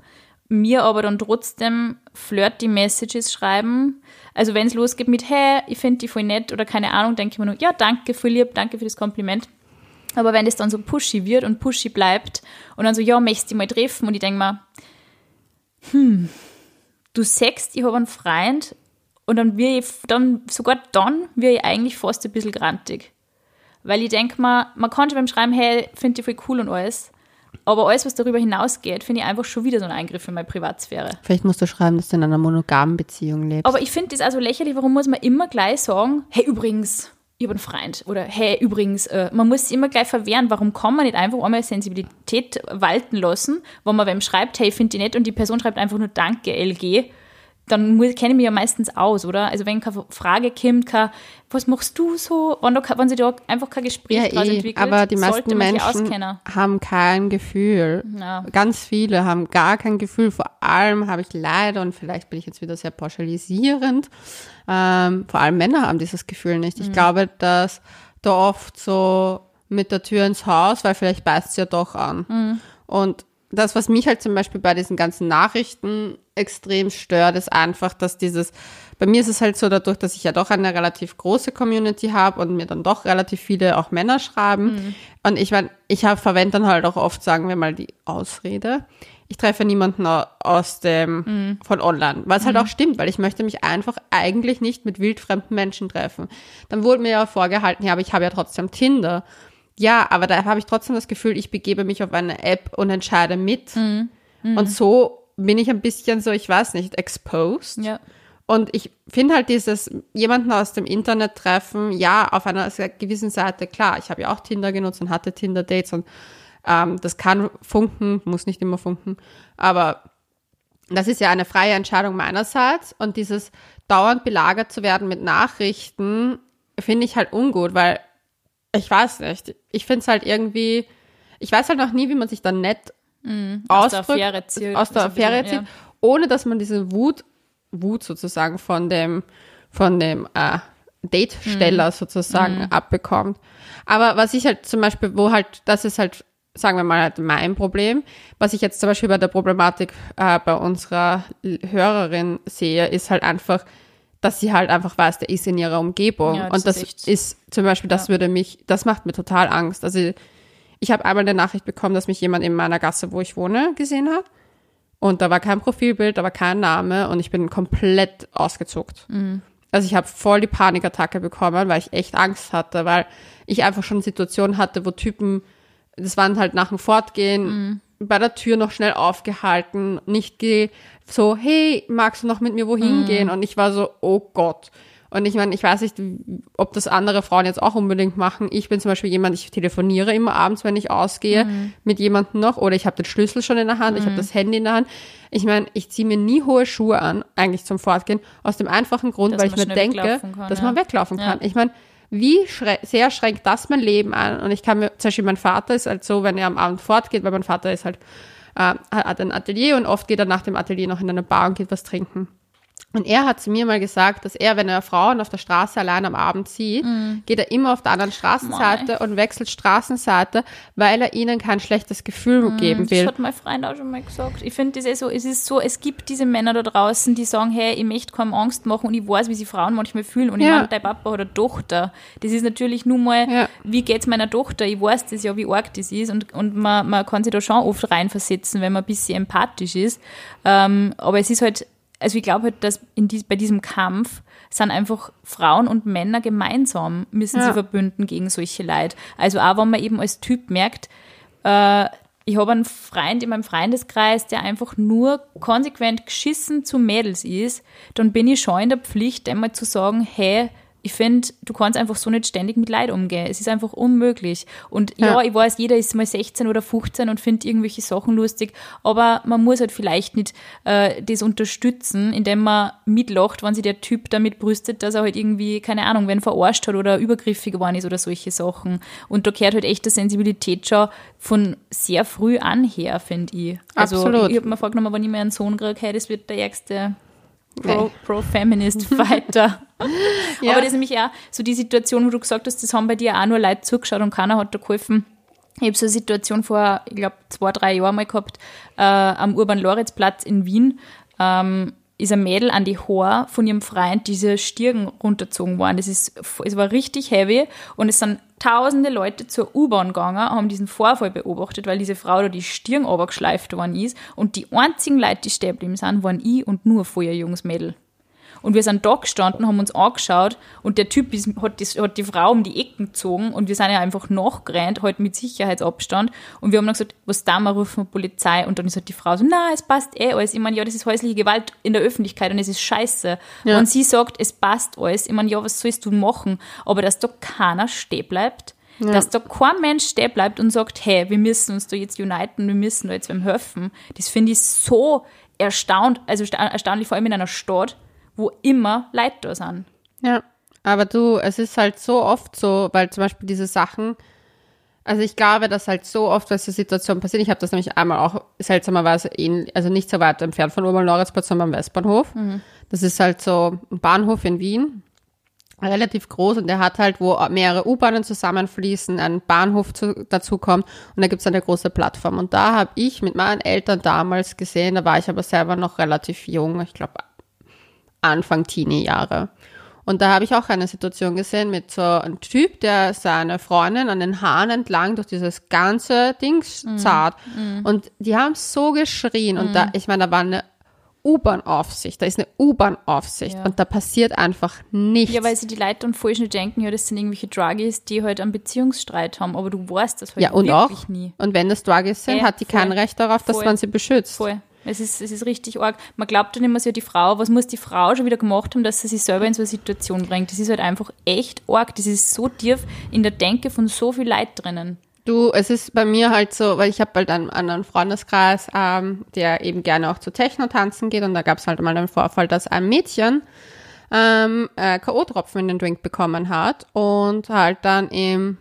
mir aber dann trotzdem flirty Messages schreiben. Also wenn es losgeht mit, hey, ich finde die voll nett oder keine Ahnung, denke ich mir nur, ja, danke, voll lieb, danke für das Kompliment. Aber wenn das dann so pushy wird und pushy bleibt und dann so, ja, möchtest du dich mal treffen? Und ich denke mir, hm, du sagst, ich habe einen Freund und dann wir dann, sogar dann wäre ich eigentlich fast ein bisschen grantig. Weil ich denke mir, man kann schon beim Schreiben, hey, finde ich voll cool und alles. Aber alles, was darüber hinausgeht, finde ich einfach schon wieder so ein Eingriff in meine Privatsphäre. vielleicht musst du schreiben, dass du in einer monogamen Beziehung lebst. Aber ich finde das also lächerlich, warum muss man immer gleich sagen, hey, übrigens, ich habe einen Freund. Oder hey, übrigens, äh, man muss es immer gleich verwehren. Warum kann man nicht einfach einmal Sensibilität walten lassen, wenn man wem schreibt, hey, ich finde die nett und die Person schreibt einfach nur Danke, LG. Dann muss, kenne ich mich ja meistens aus, oder? Also wenn keine Frage kommt, kein, was machst du so? Wenn, da, wenn sich da einfach kein Gespräch ja, draus eh, entwickelt, aber die meisten Menschen haben kein Gefühl. Ja. Ganz viele haben gar kein Gefühl. Vor allem habe ich leider, und vielleicht bin ich jetzt wieder sehr pauschalisierend, ähm, vor allem Männer haben dieses Gefühl nicht. Mhm. Ich glaube, dass da oft so mit der Tür ins Haus, weil vielleicht beißt es ja doch an. Mhm. Und das, was mich halt zum Beispiel bei diesen ganzen Nachrichten extrem stört, ist einfach, dass dieses, bei mir ist es halt so dadurch, dass ich ja doch eine relativ große Community habe und mir dann doch relativ viele auch Männer schreiben. Und ich meine, ich verwende dann halt auch oft, sagen wir mal, die Ausrede. ich treffe niemanden au- aus dem, von online. Was halt auch stimmt, weil ich möchte mich einfach eigentlich nicht mit wildfremden Menschen treffen. Dann wurde mir ja vorgehalten, ja, aber ich habe ja trotzdem Tinder. Ja, aber da habe ich trotzdem das Gefühl, ich begebe mich auf eine App und entscheide mit. Und so bin ich ein bisschen so, ich weiß nicht, exposed. Ja. Und ich finde halt dieses jemanden aus dem Internet treffen, ja, auf einer gewissen Seite, klar, ich habe ja auch Tinder genutzt und hatte Tinder-Dates und ähm, das kann funken, muss nicht immer funken, aber das ist ja eine freie Entscheidung meinerseits und dieses dauernd belagert zu werden mit Nachrichten finde ich halt ungut, weil ich weiß nicht, ich finde es halt irgendwie, ich weiß halt noch nie, wie man sich dann nett aus der Affäre zieht. aus der Affäre zieht, ohne dass man diese Wut, Wut sozusagen von dem, von dem äh, Date-Steller Mhm. sozusagen abbekommt. Aber was ich halt zum Beispiel, wo halt, das ist halt, sagen wir mal, halt mein Problem, was ich jetzt zum Beispiel bei der Problematik äh, bei unserer Hörerin sehe, ist halt einfach, dass sie halt einfach weiß, der ist in ihrer Umgebung. Ja, das Und das ist ist zum Beispiel, das würde mich, das macht mir total Angst. Also ich habe einmal eine Nachricht bekommen, dass mich jemand in meiner Gasse, wo ich wohne, gesehen hat. Und da war kein Profilbild, da war kein Name und ich bin komplett ausgezuckt. Also ich habe voll die Panikattacke bekommen, weil ich echt Angst hatte, weil ich einfach schon Situationen hatte, wo Typen, das waren halt nach dem Fortgehen, bei der Tür noch schnell aufgehalten, nicht so, hey, magst du noch mit mir wohin gehen? Und ich war so, oh Gott. Und ich meine, ich weiß nicht, ob das andere Frauen jetzt auch unbedingt machen. Ich bin zum Beispiel jemand, ich telefoniere immer abends, wenn ich ausgehe, mit jemandem noch. Oder ich habe den Schlüssel schon in der Hand, ich habe das Handy in der Hand. Ich meine, ich ziehe mir nie hohe Schuhe an, eigentlich zum Fortgehen, aus dem einfachen Grund, Dass weil ich mir denke, kann, dass ja. man weglaufen kann. Ja. Ich meine, wie schrä sehr schränkt das mein Leben an? Und ich kann mir, zum Beispiel mein Vater ist halt so, wenn er am Abend fortgeht, weil mein Vater ist halt, äh, hat ein Atelier und oft geht er nach dem Atelier noch in eine Bar und geht was trinken. Und er hat zu mir mal gesagt, dass er, wenn er Frauen auf der Straße allein am Abend sieht, geht er immer auf der anderen Straßenseite und wechselt Straßenseite, weil er ihnen kein schlechtes Gefühl geben Das will. hat mein Freund auch schon mal gesagt. Ich finde das eh so, es ist so, es gibt diese Männer da draußen, die sagen, hey, ich möchte kaum Angst machen und ich weiß, wie sich Frauen manchmal fühlen. Und ich Ja. meine, dein Papa eine Tochter. Das ist natürlich nur mal, Ja. wie geht's meiner Tochter? Ich weiß das ja, wie arg das ist. Und, und man, man kann sich da schon oft reinversetzen, wenn man ein bisschen empathisch ist. Ähm, aber es ist halt, also ich glaube halt, dass dies, bei diesem Kampf sind einfach Frauen und Männer gemeinsam, müssen Ja. sie verbünden gegen solche Leid. Also auch wenn man eben als Typ merkt, äh, ich habe einen Freund in meinem Freundeskreis, der einfach nur konsequent geschissen zu Mädels ist, dann bin ich schon in der Pflicht, einmal zu sagen, hey, ich finde, du kannst einfach so nicht ständig mit Leid umgehen. Es ist einfach unmöglich. Und ja, Ja. ich weiß, jeder ist mal 16 oder 15 und findet irgendwelche Sachen lustig, aber man muss halt vielleicht nicht äh, das unterstützen, indem man mitlacht, wenn sich der Typ damit brüstet, dass er halt irgendwie, keine Ahnung, wenn verarscht hat oder übergriffig geworden ist oder solche Sachen. Und da gehört halt echt die Sensibilität schon von sehr früh an her, finde ich. Also Absolut. ich habe mir vorgenommen, wenn ich mir einen Sohn kriege, hey, das wird der ärgste Nee. Pro- Pro-Feminist-Fighter. Ja. Aber das ist nämlich auch so die Situation, wo du gesagt hast, das haben bei dir auch nur Leute zugeschaut und keiner hat da geholfen. Ich habe so eine Situation vor, ich glaube, zwei, drei Jahren mal gehabt, äh, am Urban-Loritz-Platz in Wien. Ähm, ist ein Mädel an die Haare von ihrem Freund diese Stirn runtergezogen worden. Das ist, es war richtig heavy und es sind tausende Leute zur U-Bahn gegangen, haben diesen Vorfall beobachtet, weil diese Frau da die Stirn runtergeschleift worden ist und die einzigen Leute, die stehen geblieben sind, waren ich und nur vorher junges Mädel. Und wir sind da gestanden, haben uns angeschaut und der Typ ist, hat, das, hat die Frau um die Ecken gezogen und wir sind ja einfach nachgerannt, halt mit Sicherheitsabstand. Und wir haben dann gesagt, was da wir rufen wir Polizei. Und dann ist halt die Frau so, na, es passt eh alles. Ich meine, ja, das ist häusliche Gewalt in der Öffentlichkeit und es ist scheiße. Ja. Und sie sagt, es passt alles. Ich meine, ja, was sollst du machen? Aber dass da keiner stehen bleibt, dass da kein Mensch stehen bleibt und sagt, hey, wir müssen uns da jetzt uniten, wir müssen da jetzt wem helfen, das finde ich so erstaunt, also ersta- erstaunlich, vor allem in einer Stadt, wo immer Leute sind. Ja, aber du, es ist halt so oft so, weil zum Beispiel diese Sachen, also ich glaube, dass halt so oft solche Situationen passieren. Ich habe das nämlich einmal auch seltsamerweise, ähnlich, also nicht so weit entfernt von Oberloritzplatz, sondern am Westbahnhof. Das ist halt so ein Bahnhof in Wien, relativ groß und der hat halt, wo mehrere U-Bahnen zusammenfließen, ein Bahnhof zu, dazu kommt und da gibt's eine große Plattform. Und da habe ich mit meinen Eltern damals gesehen, da war ich aber selber noch relativ jung, ich glaube Anfang Teenie-Jahre. Und da habe ich auch eine Situation gesehen mit so einem Typ, der seine Freundin an den Haaren entlang durch dieses ganze Ding zart. Und die haben so geschrien. Und da, ich meine, da war eine U-Bahn-Aufsicht, da ist eine U-Bahn-Aufsicht Ja. und da passiert einfach nichts. Ja, weil sie die Leute dann falsch nicht denken, ja, das sind irgendwelche Druggies, die halt einen Beziehungsstreit haben, aber du weißt das halt ja, und wirklich auch. nie. Und wenn das Druggies sind, Ja, hat die kein voll. Recht darauf, dass Voll. man sie beschützt. Voll. Es ist, es ist richtig arg. Man glaubt dann immer so, die Frau, was muss die Frau schon wieder gemacht haben, dass sie sich selber in so eine Situation bringt. Das ist halt einfach echt arg. Das ist so tief in der Denke von so viel Leid drinnen. Du, es ist bei mir halt so, weil ich habe halt einen anderen Freundeskreis, ähm, der eben gerne auch zu Techno tanzen geht und da gab es halt mal einen Vorfall, dass ein Mädchen ähm, äh, K.O.-Tropfen in den Drink bekommen hat und halt dann im,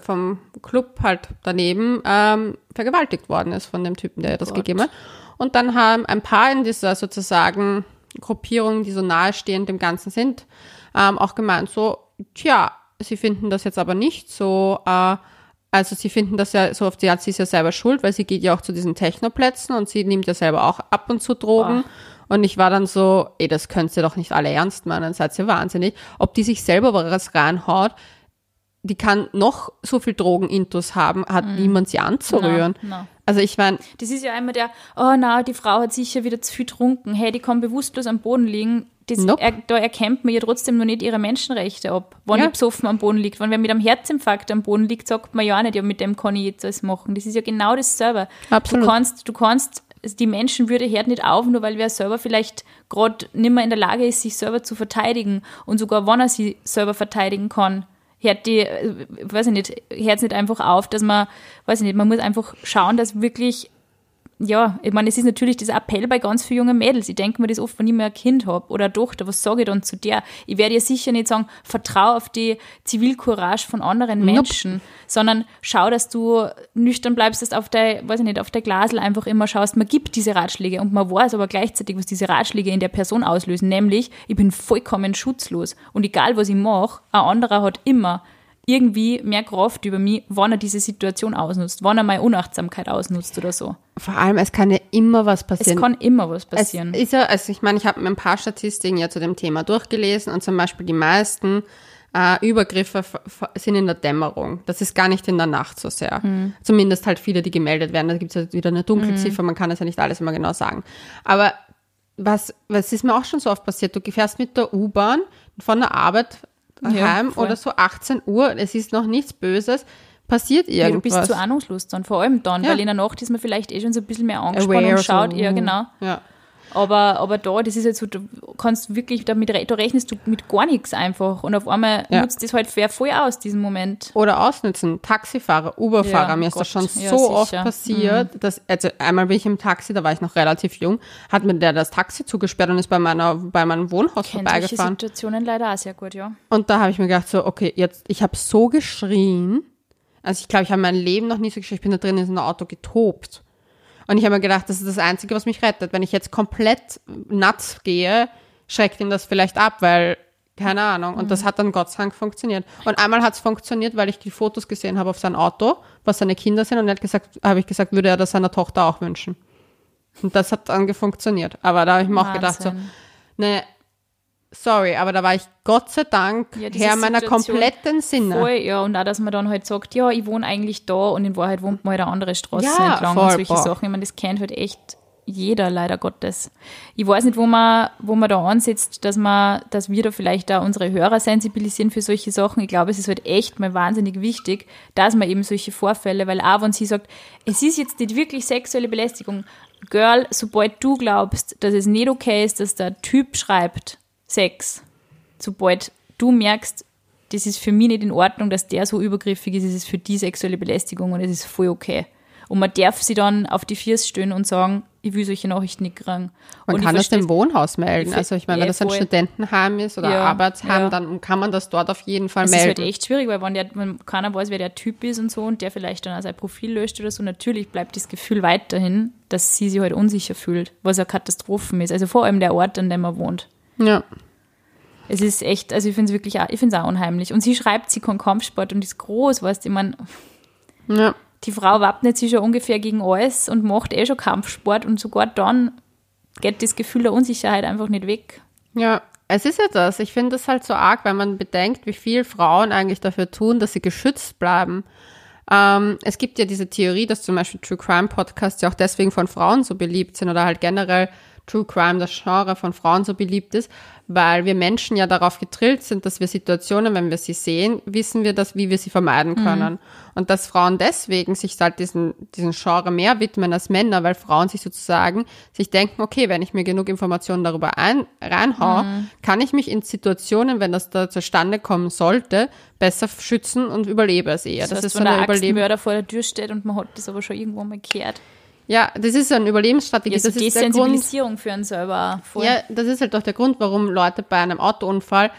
vom Club halt daneben ähm, vergewaltigt worden ist von dem Typen, der ihr das Gott. gegeben hat. Und dann haben ein paar in dieser sozusagen Gruppierung, die so nahestehend dem Ganzen sind, ähm, auch gemeint so, tja, sie finden das jetzt aber nicht so, äh, also sie finden das ja so auf die Art, sie ist ja selber schuld, weil sie geht ja auch zu diesen Technoplätzen und sie nimmt ja selber auch ab und zu Drogen. Und ich war dann so, ey, das könnt ihr doch nicht alle ernst meinen, seid ihr wahnsinnig. Ob die sich selber was reinhaut, die kann noch so viel Drogenintus haben, hat niemand sie anzurühren. Na, na. Also ich meine, Das ist ja immer der, oh na, die Frau hat sicher wieder zu viel getrunken. Hey, die kann bewusstlos am Boden liegen. Das, Nope. er, da erkennt man ja trotzdem noch nicht ihre Menschenrechte ab. Wenn Ja. die besoffen am Boden liegt, wenn wer mit einem Herzinfarkt am Boden liegt, sagt man ja auch nicht, ja, mit dem kann ich jetzt alles machen. Das ist ja genau dasselbe. Absolut. Du kannst, du kannst, die Menschenwürde hört nicht auf, nur weil wer selber vielleicht gerade nicht mehr in der Lage ist, sich selber zu verteidigen. Und sogar wenn er sie selber verteidigen kann, hört die, äh, weiß ich nicht, hört es nicht einfach auf, dass man, weiß ich nicht, man muss einfach schauen, dass wirklich ja, ich meine, es ist natürlich dieser Appell bei ganz vielen jungen Mädels. Ich denke mir das oft, wenn ich mir ein Kind habe oder eine Tochter, was sage ich dann zu der? Ich werde ihr sicher nicht sagen, vertrau auf die Zivilcourage von anderen Menschen, sondern schau, dass du nüchtern bleibst, dass du auf der, weiß ich nicht, auf der Glasel einfach immer schaust, man gibt diese Ratschläge und man weiß aber gleichzeitig, was diese Ratschläge in der Person auslösen, nämlich, ich bin vollkommen schutzlos und egal was ich mache, ein anderer hat immer irgendwie mehr Kraft über mich, wenn er diese Situation ausnutzt, wenn er meine Unachtsamkeit ausnutzt oder so. vor allem, es kann ja immer was Es passieren. kann immer was passieren. Es ist ja, also ich meine, ich habe mir ein paar Statistiken ja zu dem Thema durchgelesen und zum Beispiel die meisten äh, Übergriffe sind in der Dämmerung. Das ist gar nicht in der Nacht so sehr. Mhm. Zumindest halt viele, die gemeldet werden. Da gibt es ja wieder eine Dunkelziffer, man kann das ja nicht alles immer genau sagen. Aber was, was ist mir auch schon so oft passiert? Du fährst mit der U-Bahn von der Arbeit Ja, heim voll. oder so 18 Uhr, es ist noch nichts Böses, passiert ja, du irgendwas. bist zu ahnungslos dann, vor allem dann, Ja. weil in der Nacht ist man vielleicht eh schon so ein bisschen mehr angespannt Aware, und schaut, so, ja uh. genau. Ja. Aber, aber da, das ist jetzt so, du kannst wirklich damit, da rechnest du mit gar nichts einfach und auf einmal Ja. nutzt das halt wer voll aus, diesen Moment. Oder ausnützen. Taxifahrer, Uberfahrer. Ja, Mir ist Gott. das schon Ja, so oft sicher. Mhm. passiert, dass, also einmal bin ich im Taxi, da war ich noch relativ jung, hat mir der das Taxi zugesperrt und ist bei meiner, bei meinem Wohnhaus Kennt vorbeigefahren. Situationen leider auch sehr gut, ja. Und da habe ich mir gedacht, so, okay, jetzt, ich habe so geschrien. Also ich glaube, ich habe mein Leben noch nie so geschrien. Ich bin da drin in so einem Auto getobt. Und ich habe mir gedacht, das ist das Einzige, was mich rettet. Wenn ich jetzt komplett nuts gehe, schreckt ihn das vielleicht ab, weil, keine Ahnung. Und Mhm. das hat dann Gott sei Dank funktioniert. Und einmal hat es funktioniert, weil ich die Fotos gesehen habe auf sein Auto, was seine Kinder sind. Und er hat gesagt, habe ich gesagt, würde er das seiner Tochter auch wünschen. Und das hat dann funktioniert. Aber da habe ich mir auch gedacht, so, Wahnsinn. ne, sorry, aber da war ich Gott sei Dank Ja, Herr meiner Situation kompletten Sinne. Voll, ja, und auch, dass man dann halt sagt, ja, ich wohne eigentlich da und in Wahrheit wohnt man halt eine andere Straße Ja, entlang voll, und solche boah. Sachen. Ich meine, das kennt halt echt jeder, leider Gottes. Ich weiß nicht, wo man, wo man da ansetzt, dass man, dass wir da vielleicht da unsere Hörer sensibilisieren für solche Sachen. Ich glaube, es ist halt echt mal wahnsinnig wichtig, dass man eben solche Vorfälle, weil auch wenn sie sagt, es ist jetzt nicht wirklich sexuelle Belästigung, Girl, sobald du glaubst, dass es nicht okay ist, dass der Typ schreibt, Sex, sobald du merkst, das ist für mich nicht in Ordnung, dass der so übergriffig ist, ist es für die sexuelle Belästigung und es ist voll okay. Und man darf sie dann auf die Füße stellen und sagen, ich will solche Nachrichten nicht kriegen. Man und kann das dem Wohnhaus melden. Also ich meine, wenn ja, das ein voll. Studentenheim ist oder Ja, Arbeitsheim, ja. dann kann man das dort auf jeden Fall Es ist halt melden. echt schwierig, weil wenn, der, wenn keiner weiß, wer der Typ ist und so und der vielleicht dann auch sein Profil löscht oder so, natürlich bleibt das Gefühl weiterhin, dass sie sich halt unsicher fühlt, was eine Katastrophe ist. Also vor allem der Ort, an dem man wohnt. ja. Es ist echt, also ich finde es wirklich ich finde es auch unheimlich. Und sie schreibt, sie kann Kampfsport und ist groß, weißt du, ich meine, ja. die Frau wappnet sich schon ungefähr gegen alles und macht eh schon Kampfsport und sogar dann geht das Gefühl der Unsicherheit einfach nicht weg. Ja, Es ist ja das. Ich finde es halt so arg, wenn man bedenkt, wie viel Frauen eigentlich dafür tun, dass sie geschützt bleiben. Ähm, es gibt ja diese Theorie, dass zum Beispiel True Crime Podcasts ja auch deswegen von Frauen so beliebt sind oder halt generell True Crime, das Genre von Frauen so beliebt ist, weil wir Menschen ja darauf getrillt sind, dass wir Situationen, wenn wir sie sehen, wissen wir das, wie wir sie vermeiden können. Mhm. Und dass Frauen deswegen sich halt diesen, diesen Genre mehr widmen als Männer, weil Frauen sich sozusagen sich denken, okay, wenn ich mir genug Informationen darüber ein, reinhaue, mhm. kann ich mich in Situationen, wenn das da zustande kommen sollte, besser schützen und überlebe es eher. Das, das heißt, ist so eine Überleben. vor der Tür steht und man hat das aber schon irgendwo mal gehört. Ja, das ist eine Überlebensstrategie. Ja, so das ist Desensibilisierung Grund, für einen selber. Voll. Ja, das ist halt auch der Grund, warum Leute bei einem Autounfall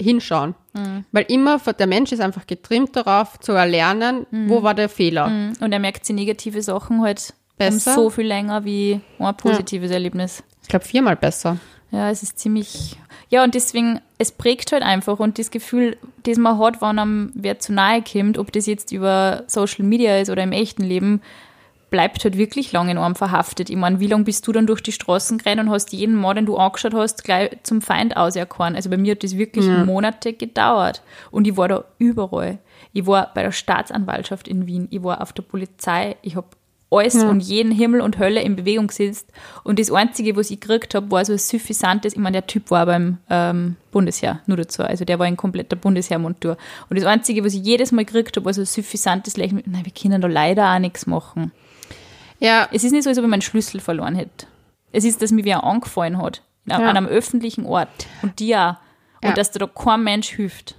hinschauen. Mhm. Weil immer, der Mensch ist einfach getrimmt darauf, zu erlernen, mhm. wo war der Fehler. Mhm. Und er merkt sie negative Sachen halt besser. Um so viel länger wie ein positives ja. Erlebnis. Ich glaube, viermal besser. Ja, es ist ziemlich. Ja, und deswegen, es prägt halt einfach und das Gefühl, das man hat, wenn einem wer zu nahe kommt, ob das jetzt über Social Media ist oder im echten Leben, bleibt halt wirklich lange in einem verhaftet. Ich meine, wie lange bist du dann durch die Straßen gerannt und hast jeden Mal, den du angeschaut hast, gleich zum Feind auserkoren? Also bei mir hat das wirklich ja. Monate gedauert. Und ich war da überall. Ich war bei der Staatsanwaltschaft in Wien, ich war auf der Polizei, ich habe alles ja. und jeden Himmel und Hölle in Bewegung gesetzt. Und das Einzige, was ich gekriegt habe, war so ein suffisantes, ich meine, der Typ war beim ähm, Bundesheer, nur dazu. Also der war in kompletter Bundesheermontur. Und das Einzige, was ich jedes Mal gekriegt habe, war so ein suffisantes Lächeln. Nein, wir können da leider auch nichts machen. Ja. Es ist nicht so, als ob ich meinen Schlüssel verloren hätte. Es ist, dass mir wer angefallen hat. Ja. An einem öffentlichen Ort. Und dir Und ja. dass da kein Mensch hilft.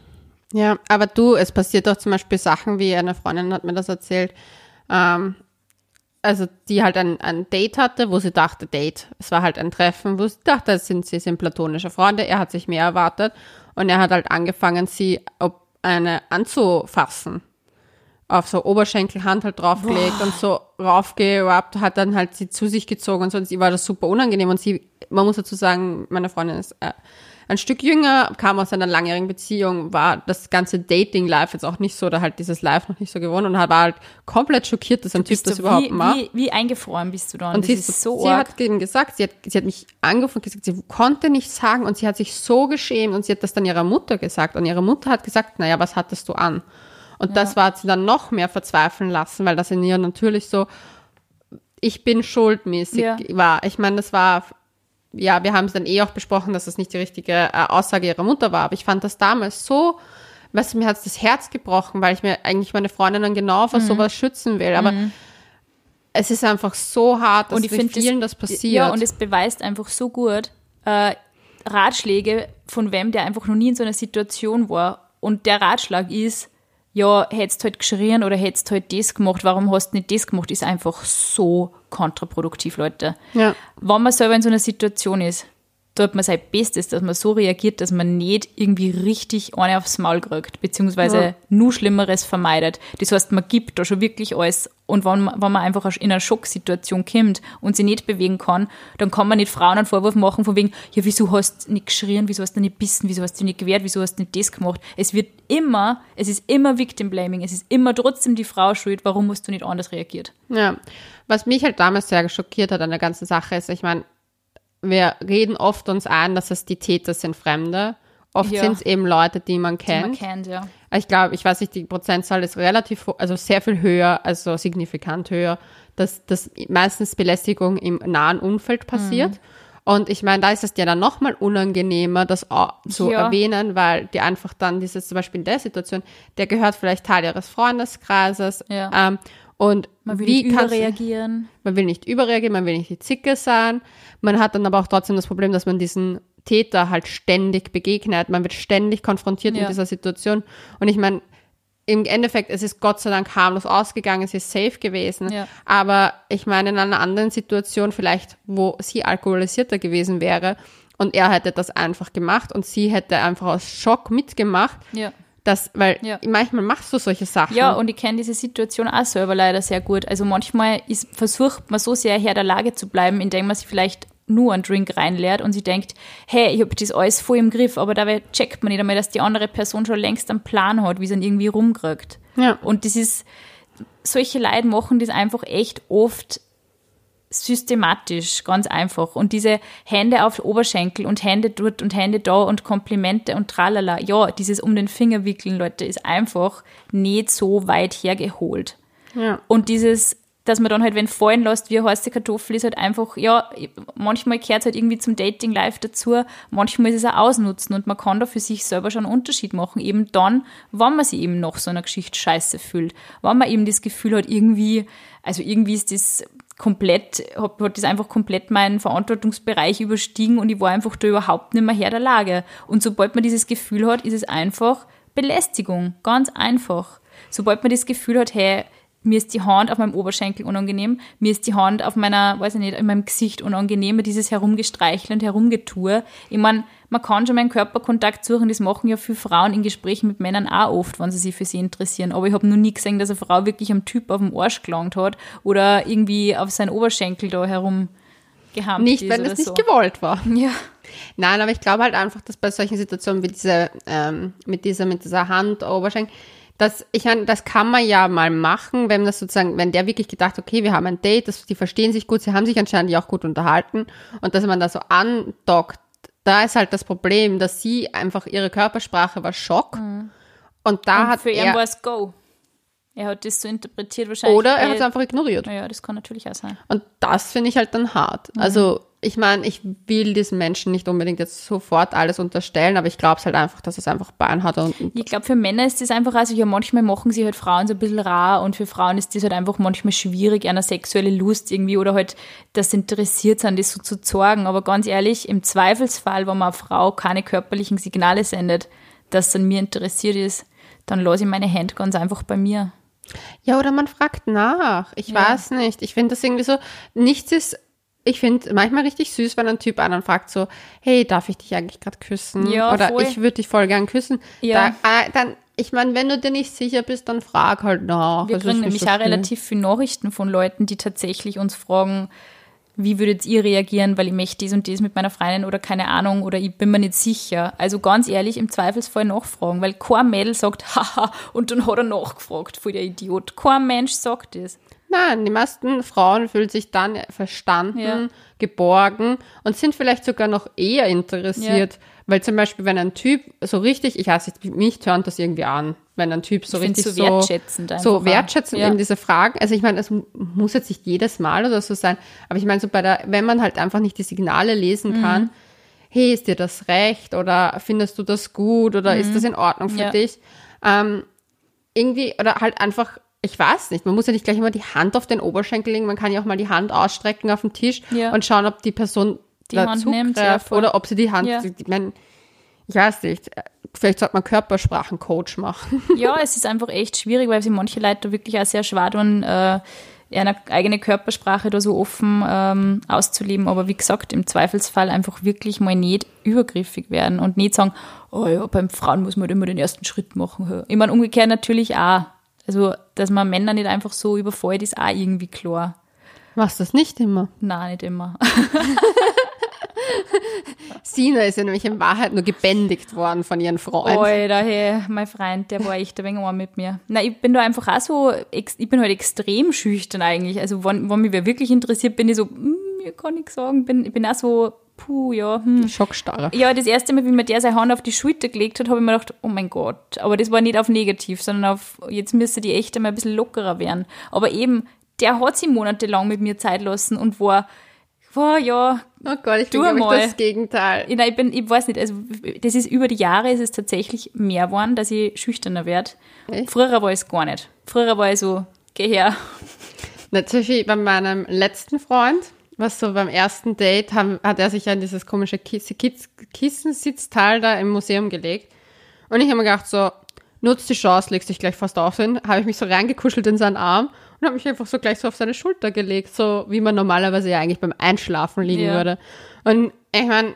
Ja, aber du, es passiert auch zum Beispiel Sachen, wie eine Freundin hat mir das erzählt, ähm, also die halt ein, ein Date hatte, wo sie dachte, Date, es war halt ein Treffen, wo sie dachte, es sind, sie sind platonische Freunde, er hat sich mehr erwartet und er hat halt angefangen, sie ob eine anzufassen auf so Oberschenkelhand halt draufgelegt Boah. und so raufgerappt, hat dann halt sie zu sich gezogen und so. Und sie war das super unangenehm. Und sie, man muss dazu sagen, meine Freundin ist äh, ein Stück jünger, kam aus einer langjährigen Beziehung, war das ganze Dating-Life jetzt auch nicht so, da halt dieses Live noch nicht so gewohnt und war halt komplett schockiert, dass ein Typ das überhaupt wie, macht. Wie, wie eingefroren bist du da? Und, sie, ist so sie hat ihm gesagt, sie hat, sie hat mich angerufen und gesagt, sie konnte nichts sagen und sie hat sich so geschämt und sie hat das dann ihrer Mutter gesagt und ihre Mutter hat gesagt, naja, was hattest du an? Und ja. das war sie dann noch mehr verzweifeln lassen, weil das in ihr natürlich so, ich bin schuldmäßig ja. war. Ich meine, das war, ja, wir haben es dann eh auch besprochen, dass das nicht die richtige äh, Aussage ihrer Mutter war, aber ich fand das damals so, weißt du, mir hat es das Herz gebrochen, weil ich mir eigentlich meine Freundinnen genau vor mhm. sowas schützen will, aber mhm. es ist einfach so hart, dass und ich vielen das, das passiert. Ja, und es beweist einfach so gut, äh, Ratschläge von wem, der einfach noch nie in so einer Situation war. Und der Ratschlag ist, ja, hättest halt geschrien oder hättest halt das gemacht, warum hast du nicht das gemacht, ist einfach so kontraproduktiv, Leute. Ja. Wenn man selber in so einer Situation ist, tut man sein Bestes, dass man so reagiert, dass man nicht irgendwie richtig eine aufs Maul kriegt, beziehungsweise ja. nur Schlimmeres vermeidet. Das heißt, man gibt da schon wirklich alles. Und wenn man, wenn man einfach in eine Schocksituation kommt und sich nicht bewegen kann, dann kann man nicht Frauen einen Vorwurf machen von wegen, ja, wieso hast du nicht geschrien, wieso hast du nicht bissen, wieso hast du nicht gewehrt, wieso hast du nicht das gemacht. Es wird immer, es ist immer Victim Blaming, es ist immer trotzdem die Frau schuld, warum hast du nicht anders reagiert. Ja, was mich halt damals sehr schockiert hat an der ganzen Sache ist, ich meine, wir reden oft uns ein, dass es die Täter sind Fremde. Oft ja. sind es eben Leute, die man kennt. Die man kennt, ja. Ich glaube, ich weiß nicht, die Prozentzahl ist relativ, also sehr viel höher, also signifikant höher, dass, dass meistens Belästigung im nahen Umfeld passiert. Mhm. Und ich meine, da ist es dir dann nochmal unangenehmer, das zu ja. erwähnen, weil die einfach dann dieses, zum Beispiel in der Situation, der gehört vielleicht Teil ihres Freundeskreises. Ja. Ähm, und man will wie nicht überreagieren. Man will nicht überreagieren, man will nicht die Zicke sein. Man hat dann aber auch trotzdem das Problem, dass man diesen Täter halt ständig begegnet. Man wird ständig konfrontiert ja. mit dieser Situation. Und ich meine, im Endeffekt, es ist Gott sei Dank harmlos ausgegangen, es ist safe gewesen. Ja. Aber ich meine, in einer anderen Situation, vielleicht, wo sie alkoholisierter gewesen wäre und er hätte das einfach gemacht und sie hätte einfach aus Schock mitgemacht, ja. Das, weil ja. manchmal machst du solche Sachen. Ja, und ich kenne diese Situation auch selber leider sehr gut. Also manchmal ist, versucht man so sehr Herr der Lage zu bleiben, indem man sich vielleicht nur einen Drink reinleert und sie denkt, hey, ich habe das alles voll im Griff, aber dabei checkt man nicht einmal, dass die andere Person schon längst einen Plan hat, wie sie ihn irgendwie rumkriegt. Ja. Und das ist, solche Leute machen das einfach echt oft systematisch, ganz einfach. Und diese Hände auf Oberschenkel und Hände dort und Hände da und Komplimente und tralala. Ja, dieses um den Finger wickeln, Leute, ist einfach nicht so weit hergeholt. Ja. Und dieses, dass man dann halt, wenn fallen lässt, wie eine heiße Kartoffel, ist halt einfach, ja, manchmal gehört es halt irgendwie zum Dating Life dazu, manchmal ist es auch ausnutzen und man kann da für sich selber schon einen Unterschied machen. Eben dann, wenn man sich eben noch so einer Geschichte scheiße fühlt. Wenn man eben das Gefühl hat, irgendwie, also irgendwie ist das komplett, hat, hat das einfach komplett meinen Verantwortungsbereich überstiegen und ich war einfach da überhaupt nicht mehr Herr der Lage. Und sobald man dieses Gefühl hat, ist es einfach Belästigung. Ganz einfach. Sobald man das Gefühl hat, hey, mir ist die Hand auf meinem Oberschenkel unangenehm, mir ist die Hand auf meiner, weiß ich nicht, in meinem Gesicht unangenehm, dieses Herumgestreichel und Herumgetue. Ich meine, man kann schon meinen Körperkontakt suchen, das machen ja viele Frauen in Gesprächen mit Männern auch oft, wenn sie sich für sie interessieren. Aber ich habe noch nie gesehen, dass eine Frau wirklich am Typ auf dem Arsch gelangt hat oder irgendwie auf seinen Oberschenkel da herum gehamt Nicht, wenn oder es nicht so. gewollt war. Ja. Nein, aber ich glaube halt einfach, dass bei solchen Situationen wie diese, ähm, mit dieser, mit dieser Hand, Oberschenkel, das, ich das kann man ja mal machen, wenn das sozusagen, wenn der wirklich gedacht, okay, wir haben ein Date, das, die verstehen sich gut, sie haben sich anscheinend ja auch gut unterhalten und dass man da so andockt, da ist halt das Problem, dass sie einfach ihre Körpersprache war Schock und da Und hat für ihn er, war es Go. Er hat das so interpretiert wahrscheinlich. oder er äh, hat es einfach ignoriert. Naja, das kann natürlich auch sein. Und das finde ich halt dann hart. Also, ich meine, ich will diesen Menschen nicht unbedingt jetzt sofort alles unterstellen, aber ich glaube es halt einfach, dass es einfach Bein hat und, und Ich glaube, für Männer ist das einfach, also ja, manchmal machen sie halt Frauen so ein bisschen rar und für Frauen ist das halt einfach manchmal schwierig, einer sexuelle Lust irgendwie oder halt das interessiert sind, das so zu zorgen. Aber ganz ehrlich, im Zweifelsfall, wenn man eine Frau keine körperlichen Signale sendet, dass an mir interessiert ist, dann lasse ich meine Hand ganz einfach bei mir. Ja, oder man fragt nach. Ich Ja. weiß nicht. Ich finde das irgendwie so, nichts ist, ich finde manchmal richtig süß, wenn ein Typ an und fragt so, hey, darf ich dich eigentlich gerade küssen? Ja, oder voll. ich würde dich voll gern küssen. Ja. Da, äh, dann, ich meine, wenn du dir nicht sicher bist, dann frag halt nach. Wir ist kriegen nämlich so auch relativ viele Nachrichten von Leuten, die tatsächlich uns fragen, wie würdet ihr reagieren, weil ich möchte dies und dies mit meiner Freundin oder keine Ahnung oder ich bin mir nicht sicher. Also ganz ehrlich, im Zweifelsfall nachfragen, weil kein Mädel sagt, haha, und dann hat er nachgefragt, voll der Idiot. Kein Mensch sagt das. Nein, die meisten Frauen fühlen sich dann verstanden, Ja. geborgen und sind vielleicht sogar noch eher interessiert. Weil zum Beispiel, wenn ein Typ so richtig, ich weiß nicht, mich tönt das irgendwie an, wenn ein Typ so Ich richtig so wertschätzend so auch. wertschätzend Ja. eben diese Fragen. Also ich meine, es mu- muss jetzt nicht jedes Mal oder so sein, aber ich meine so bei der, wenn man halt einfach nicht die Signale Mhm. lesen kann, hey, ist dir das recht oder findest du das gut oder ist das in Ordnung für Mhm. Ja. dich? Ähm, irgendwie, oder halt einfach, ich weiß nicht, man muss ja nicht gleich immer die Hand auf den Oberschenkel legen, man kann ja auch mal die Hand ausstrecken auf den Tisch Ja. und schauen, ob die Person Die Hand nimmt, ja, oder ob sie die Hand, Ja. ich meine, ich weiß nicht, vielleicht sollte man Körpersprachencoach machen. Ja, es ist einfach echt schwierig, weil sich manche Leute wirklich auch sehr schwer tun, äh, eine eigene Körpersprache da so offen ähm, auszuleben. Aber wie gesagt, im Zweifelsfall einfach wirklich mal nicht übergriffig werden und nicht sagen, oh ja, beim Frauen muss man halt immer den ersten Schritt machen. Ich meine, umgekehrt natürlich auch. Also, dass man Männer nicht einfach so überfällt, ist auch irgendwie klar. Machst das nicht immer. Nein, nicht immer. Sina ist ja nämlich in Wahrheit nur gebändigt worden von ihren Freunden. Alter, hey, mein Freund, der war echt ein wenig arm mit mir. Na, ich bin da einfach auch so, ich bin halt extrem schüchtern eigentlich. Also, wenn, wenn mich wer wirklich interessiert, bin ich so, hm, mir kann ich sagen, bin, ich bin auch so, puh, ja, hm. Schockstarre. Ja, das erste Mal, wie mir der seine Hand auf die Schulter gelegt hat, habe ich mir gedacht, oh mein Gott. Aber das war nicht auf negativ, sondern auf, jetzt müsste die echt einmal ein bisschen lockerer werden. Aber eben, der hat sich monatelang mit mir Zeit lassen und war, war ja, Oh Gott, ich bin, mal. das Gegenteil. Nein, ich bin, ich weiß nicht, also das ist über die Jahre ist es tatsächlich mehr geworden, dass ich schüchterner werde. Echt? Früher war ich es gar nicht. Früher war ich so, geh her. Natürlich bei meinem letzten Freund, was so beim ersten Date, haben, hat er sich ja in dieses komische Kiss, Kiss, Kissensitzteil da im Museum gelegt. Und ich habe mir gedacht, so, nutz die Chance, legst dich gleich fast auf hin. Habe ich mich so reingekuschelt in seinen Arm und habe mich einfach so gleich so auf seine Schulter gelegt, so wie man normalerweise ja eigentlich beim Einschlafen liegen Ja. würde. Und ich meine,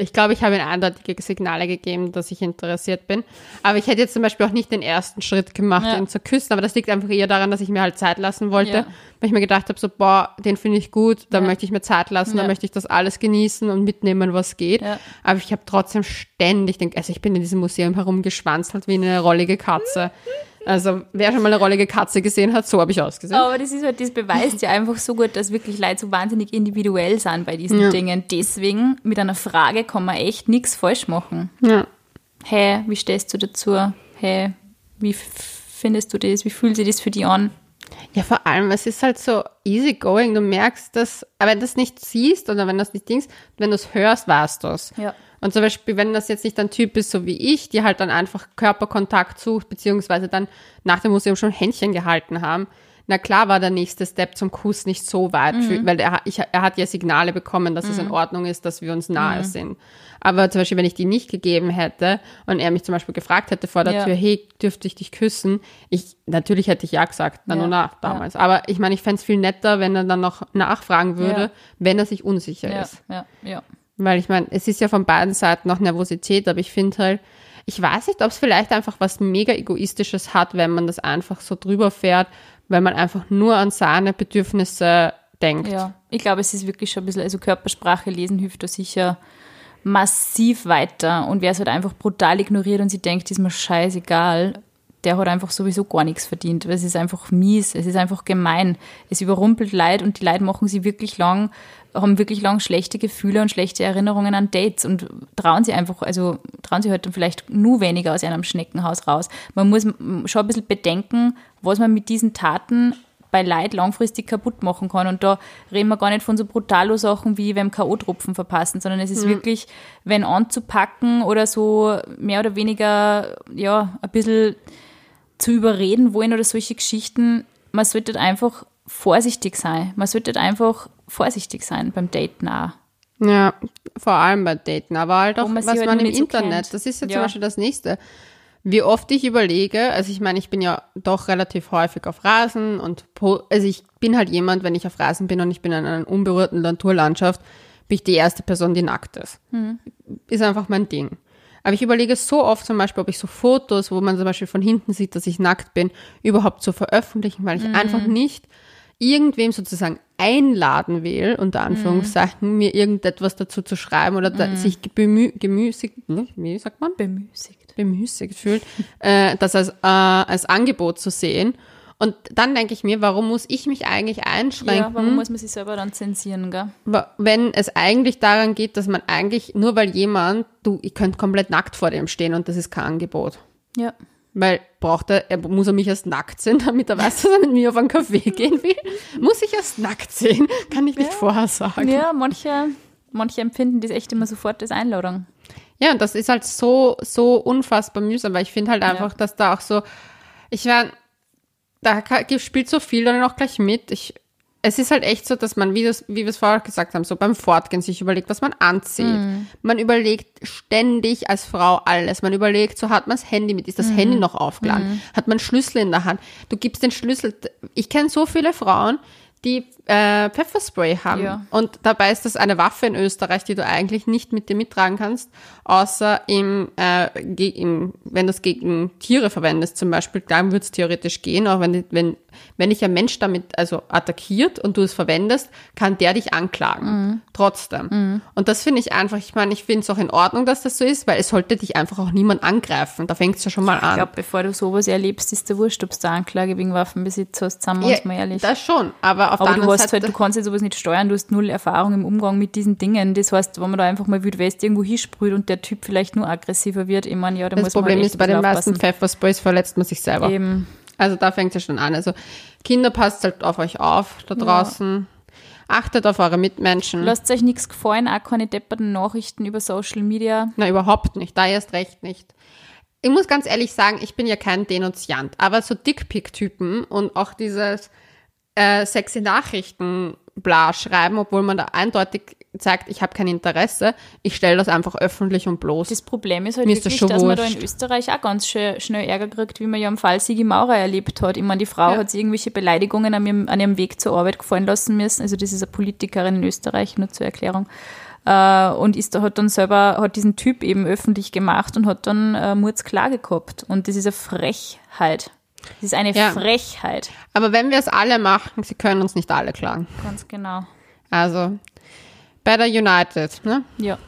ich glaube, ich habe ihm eindeutige Signale gegeben, dass ich interessiert bin. Aber ich hätte jetzt zum Beispiel auch nicht den ersten Schritt gemacht, Ja. ihn zu küssen. Aber das liegt einfach eher daran, dass ich mir halt Zeit lassen wollte. Ja. Weil ich mir gedacht habe, so, boah, den finde ich gut, da Ja. möchte ich mir Zeit lassen, da möchte ich das alles genießen und mitnehmen, was geht. Aber ich habe trotzdem ständig, den, also ich bin in diesem Museum herumgeschwanzelt wie eine rollige Katze. Also, wer schon mal eine rollige Katze gesehen hat, so habe ich ausgesehen. Aber das ist halt, das beweist ja einfach so gut, dass wirklich Leute so wahnsinnig individuell sind bei diesen Ja. Dingen. Deswegen, mit einer Frage kann man echt nichts falsch machen. Ja. Hey, wie stehst du dazu? Hey, wie findest du das? Wie fühlt sich das für dich an? Ja, vor allem, es ist halt so easy going. Du merkst das, aber wenn du das nicht siehst oder wenn du das nicht dingst, wenn du es hörst, weißt du es. Ja. Und zum Beispiel, wenn das jetzt nicht ein Typ ist, so wie ich, die halt dann einfach Körperkontakt sucht, beziehungsweise dann nach dem Museum schon Händchen gehalten haben, na klar war der nächste Step zum Kuss nicht so weit, für, weil er, ich, er hat ja Signale bekommen, dass es in Ordnung ist, dass wir uns nahe sind. Aber zum Beispiel, wenn ich die nicht gegeben hätte und er mich zum Beispiel gefragt hätte vor der Ja. Tür, hey, dürfte ich dich küssen? Ich, natürlich hätte ich ja gesagt, na Ja. nur na, damals. Aber ich meine, ich fände es viel netter, wenn er dann noch nachfragen würde, Ja. wenn er sich unsicher Ja, ist. ja, ja. Weil ich meine, es ist ja von beiden Seiten noch Nervosität, aber ich finde halt, ich weiß nicht, ob es vielleicht einfach was mega Egoistisches hat, wenn man das einfach so drüber fährt, weil man einfach nur an seine Bedürfnisse denkt. Ja, ich glaube, es ist wirklich schon ein bisschen, also Körpersprache lesen hilft da sicher massiv weiter. Und wer es halt einfach brutal ignoriert und sie denkt, ist mir scheißegal, der hat einfach sowieso gar nichts verdient. Es ist einfach mies, es ist einfach gemein. Es überrumpelt Leid und die Leute machen sie wirklich lang, haben wirklich lang schlechte Gefühle und schlechte Erinnerungen an Dates und trauen sie einfach, also trauen sie halt dann vielleicht nur weniger aus einem Schneckenhaus raus. Man muss schon ein bisschen bedenken, was man mit diesen Taten bei Leid langfristig kaputt machen kann. Und da reden wir gar nicht von so brutalo Sachen wie beim K.O.-Tropfen verpassen, sondern es ist wirklich, wenn anzupacken oder so mehr oder weniger, ja, ein bisschen zu überreden wollen oder solche Geschichten. Man sollte einfach vorsichtig sein. Man sollte einfach vorsichtig sein beim Daten auch. Ja, vor allem bei Daten, aber halt auch, man was halt man im so Internet, kennt. das ist ja, zum Ja. Beispiel das nächste. Wie oft ich überlege, also ich meine, ich bin ja doch relativ häufig auf Rasen und, po- also ich bin halt jemand, wenn ich auf Rasen bin und ich bin in einer unberührten Naturlandschaft, bin ich die erste Person, die nackt ist. Hm. Ist einfach mein Ding. Aber ich überlege so oft zum Beispiel, ob ich so Fotos, wo man zum Beispiel von hinten sieht, dass ich nackt bin, überhaupt zu veröffentlichen, weil ich Hm. einfach nicht irgendwem sozusagen einladen will, unter Anführungszeichen, mir irgendetwas dazu zu schreiben oder da, sich bemü gemüßigt, ne, wie sagt man? Bemüßigt. bemüßigt fühlt, äh, das als, äh, als Angebot zu sehen. Und dann denke ich mir, warum muss ich mich eigentlich Ja, einschränken, warum muss man sich selber dann zensieren, gell? wenn es eigentlich daran geht, dass man eigentlich, nur weil jemand, du, ich könnte komplett nackt vor dem stehen und das ist kein Angebot. Ja. Weil braucht er, er muss er mich erst nackt sehen, damit er weiß, dass er mit mir auf einen Kaffee gehen will? Muss ich erst nackt sehen? Kann ich nicht vorher sagen. Ja, manche, manche empfinden das echt immer sofort als Einladung. Ja, und das ist halt so, so unfassbar mühsam, weil ich finde halt einfach, dass da auch so, ich meine, da spielt so viel dann auch gleich mit. Ich, es ist halt echt so, dass man, wie, das, wie wir es vorher gesagt haben, so beim Fortgehen sich überlegt, was man anzieht. Man überlegt ständig als Frau alles. Man überlegt, so hat man das Handy mit, ist das Handy noch aufgeladen? Hat man Schlüssel in der Hand? Du gibst den Schlüssel. Ich kenne so viele Frauen, die äh, Pfefferspray haben. Ja. Und dabei ist das eine Waffe in Österreich, die du eigentlich nicht mit dir mittragen kannst, außer im, äh, im wenn du es gegen Tiere verwendest zum Beispiel, dann würde es theoretisch gehen, auch wenn, wenn, wenn dich ein Mensch damit also attackiert und du es verwendest, kann der dich anklagen. Mhm. Trotzdem. Und das finde ich einfach, ich meine, ich finde es auch in Ordnung, dass das so ist, weil es sollte dich einfach auch niemand angreifen. Da fängt es ja schon mal Ich an. glaube, bevor du sowas erlebst, ist der wurscht, ob du da Anklage wegen Waffenbesitz hast, sind wir ja, uns mal ehrlich. das schon, aber auf der Aber du anderen hast Seite, halt, du kannst ja sowas nicht steuern, du hast null Erfahrung im Umgang mit diesen Dingen. Das heißt, wenn man da einfach mal Wild West irgendwo hinsprüht und der Typ vielleicht nur aggressiver wird, ich meine, ja, da das muss man Problem halt ist, bei den meisten. Pfeffersprays verletzt man sich selber. Eben. Also da fängt es ja schon an. Also Kinder, passt halt auf euch auf da draußen. Achtet auf eure Mitmenschen. Lasst euch nichts gefallen, auch keine depperten Nachrichten über Social Media. Na, überhaupt nicht. Da erst recht nicht. Ich muss ganz ehrlich sagen, ich bin ja kein Denunziant, aber so Dickpick-Typen und auch dieses äh, sexy Nachrichten bla schreiben, obwohl man da eindeutig zeigt, ich habe kein Interesse, ich stelle das einfach öffentlich und bloß. Das Problem ist halt Mir ist das wirklich, dass man da in Österreich auch ganz schnell, schnell Ärger kriegt, wie man ja im Fall Sigi Maurer erlebt hat. Ich meine, die Frau Ja. hat sich irgendwelche Beleidigungen an ihrem, an ihrem Weg zur Arbeit gefallen lassen müssen. Also das ist eine Politikerin in Österreich, nur zur Erklärung. Äh, und ist hat dann selber, hat diesen Typ eben öffentlich gemacht und hat dann äh, Mordsklage gehabt. Und das ist eine Frechheit. Das ist eine Ja. Frechheit. aber wenn wir es alle machen, sie können uns nicht alle klagen. Ganz genau. Also, better United, ne? Ja.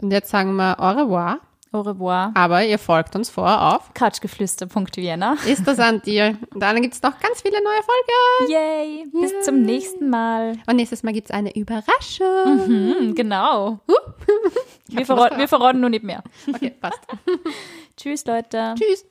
Und jetzt sagen wir au revoir. Au revoir. Aber ihr folgt uns vor auf Couchgeflüster.vienna. Ist das an dir? Und dann gibt es noch ganz viele neue Folgen. Yay! Bis zum nächsten Mal. Und nächstes Mal gibt es eine Überraschung. Hm, genau. Wir, schon was verraten, wir verraten nur nicht mehr. Okay, passt. Tschüss, Leute. Tschüss.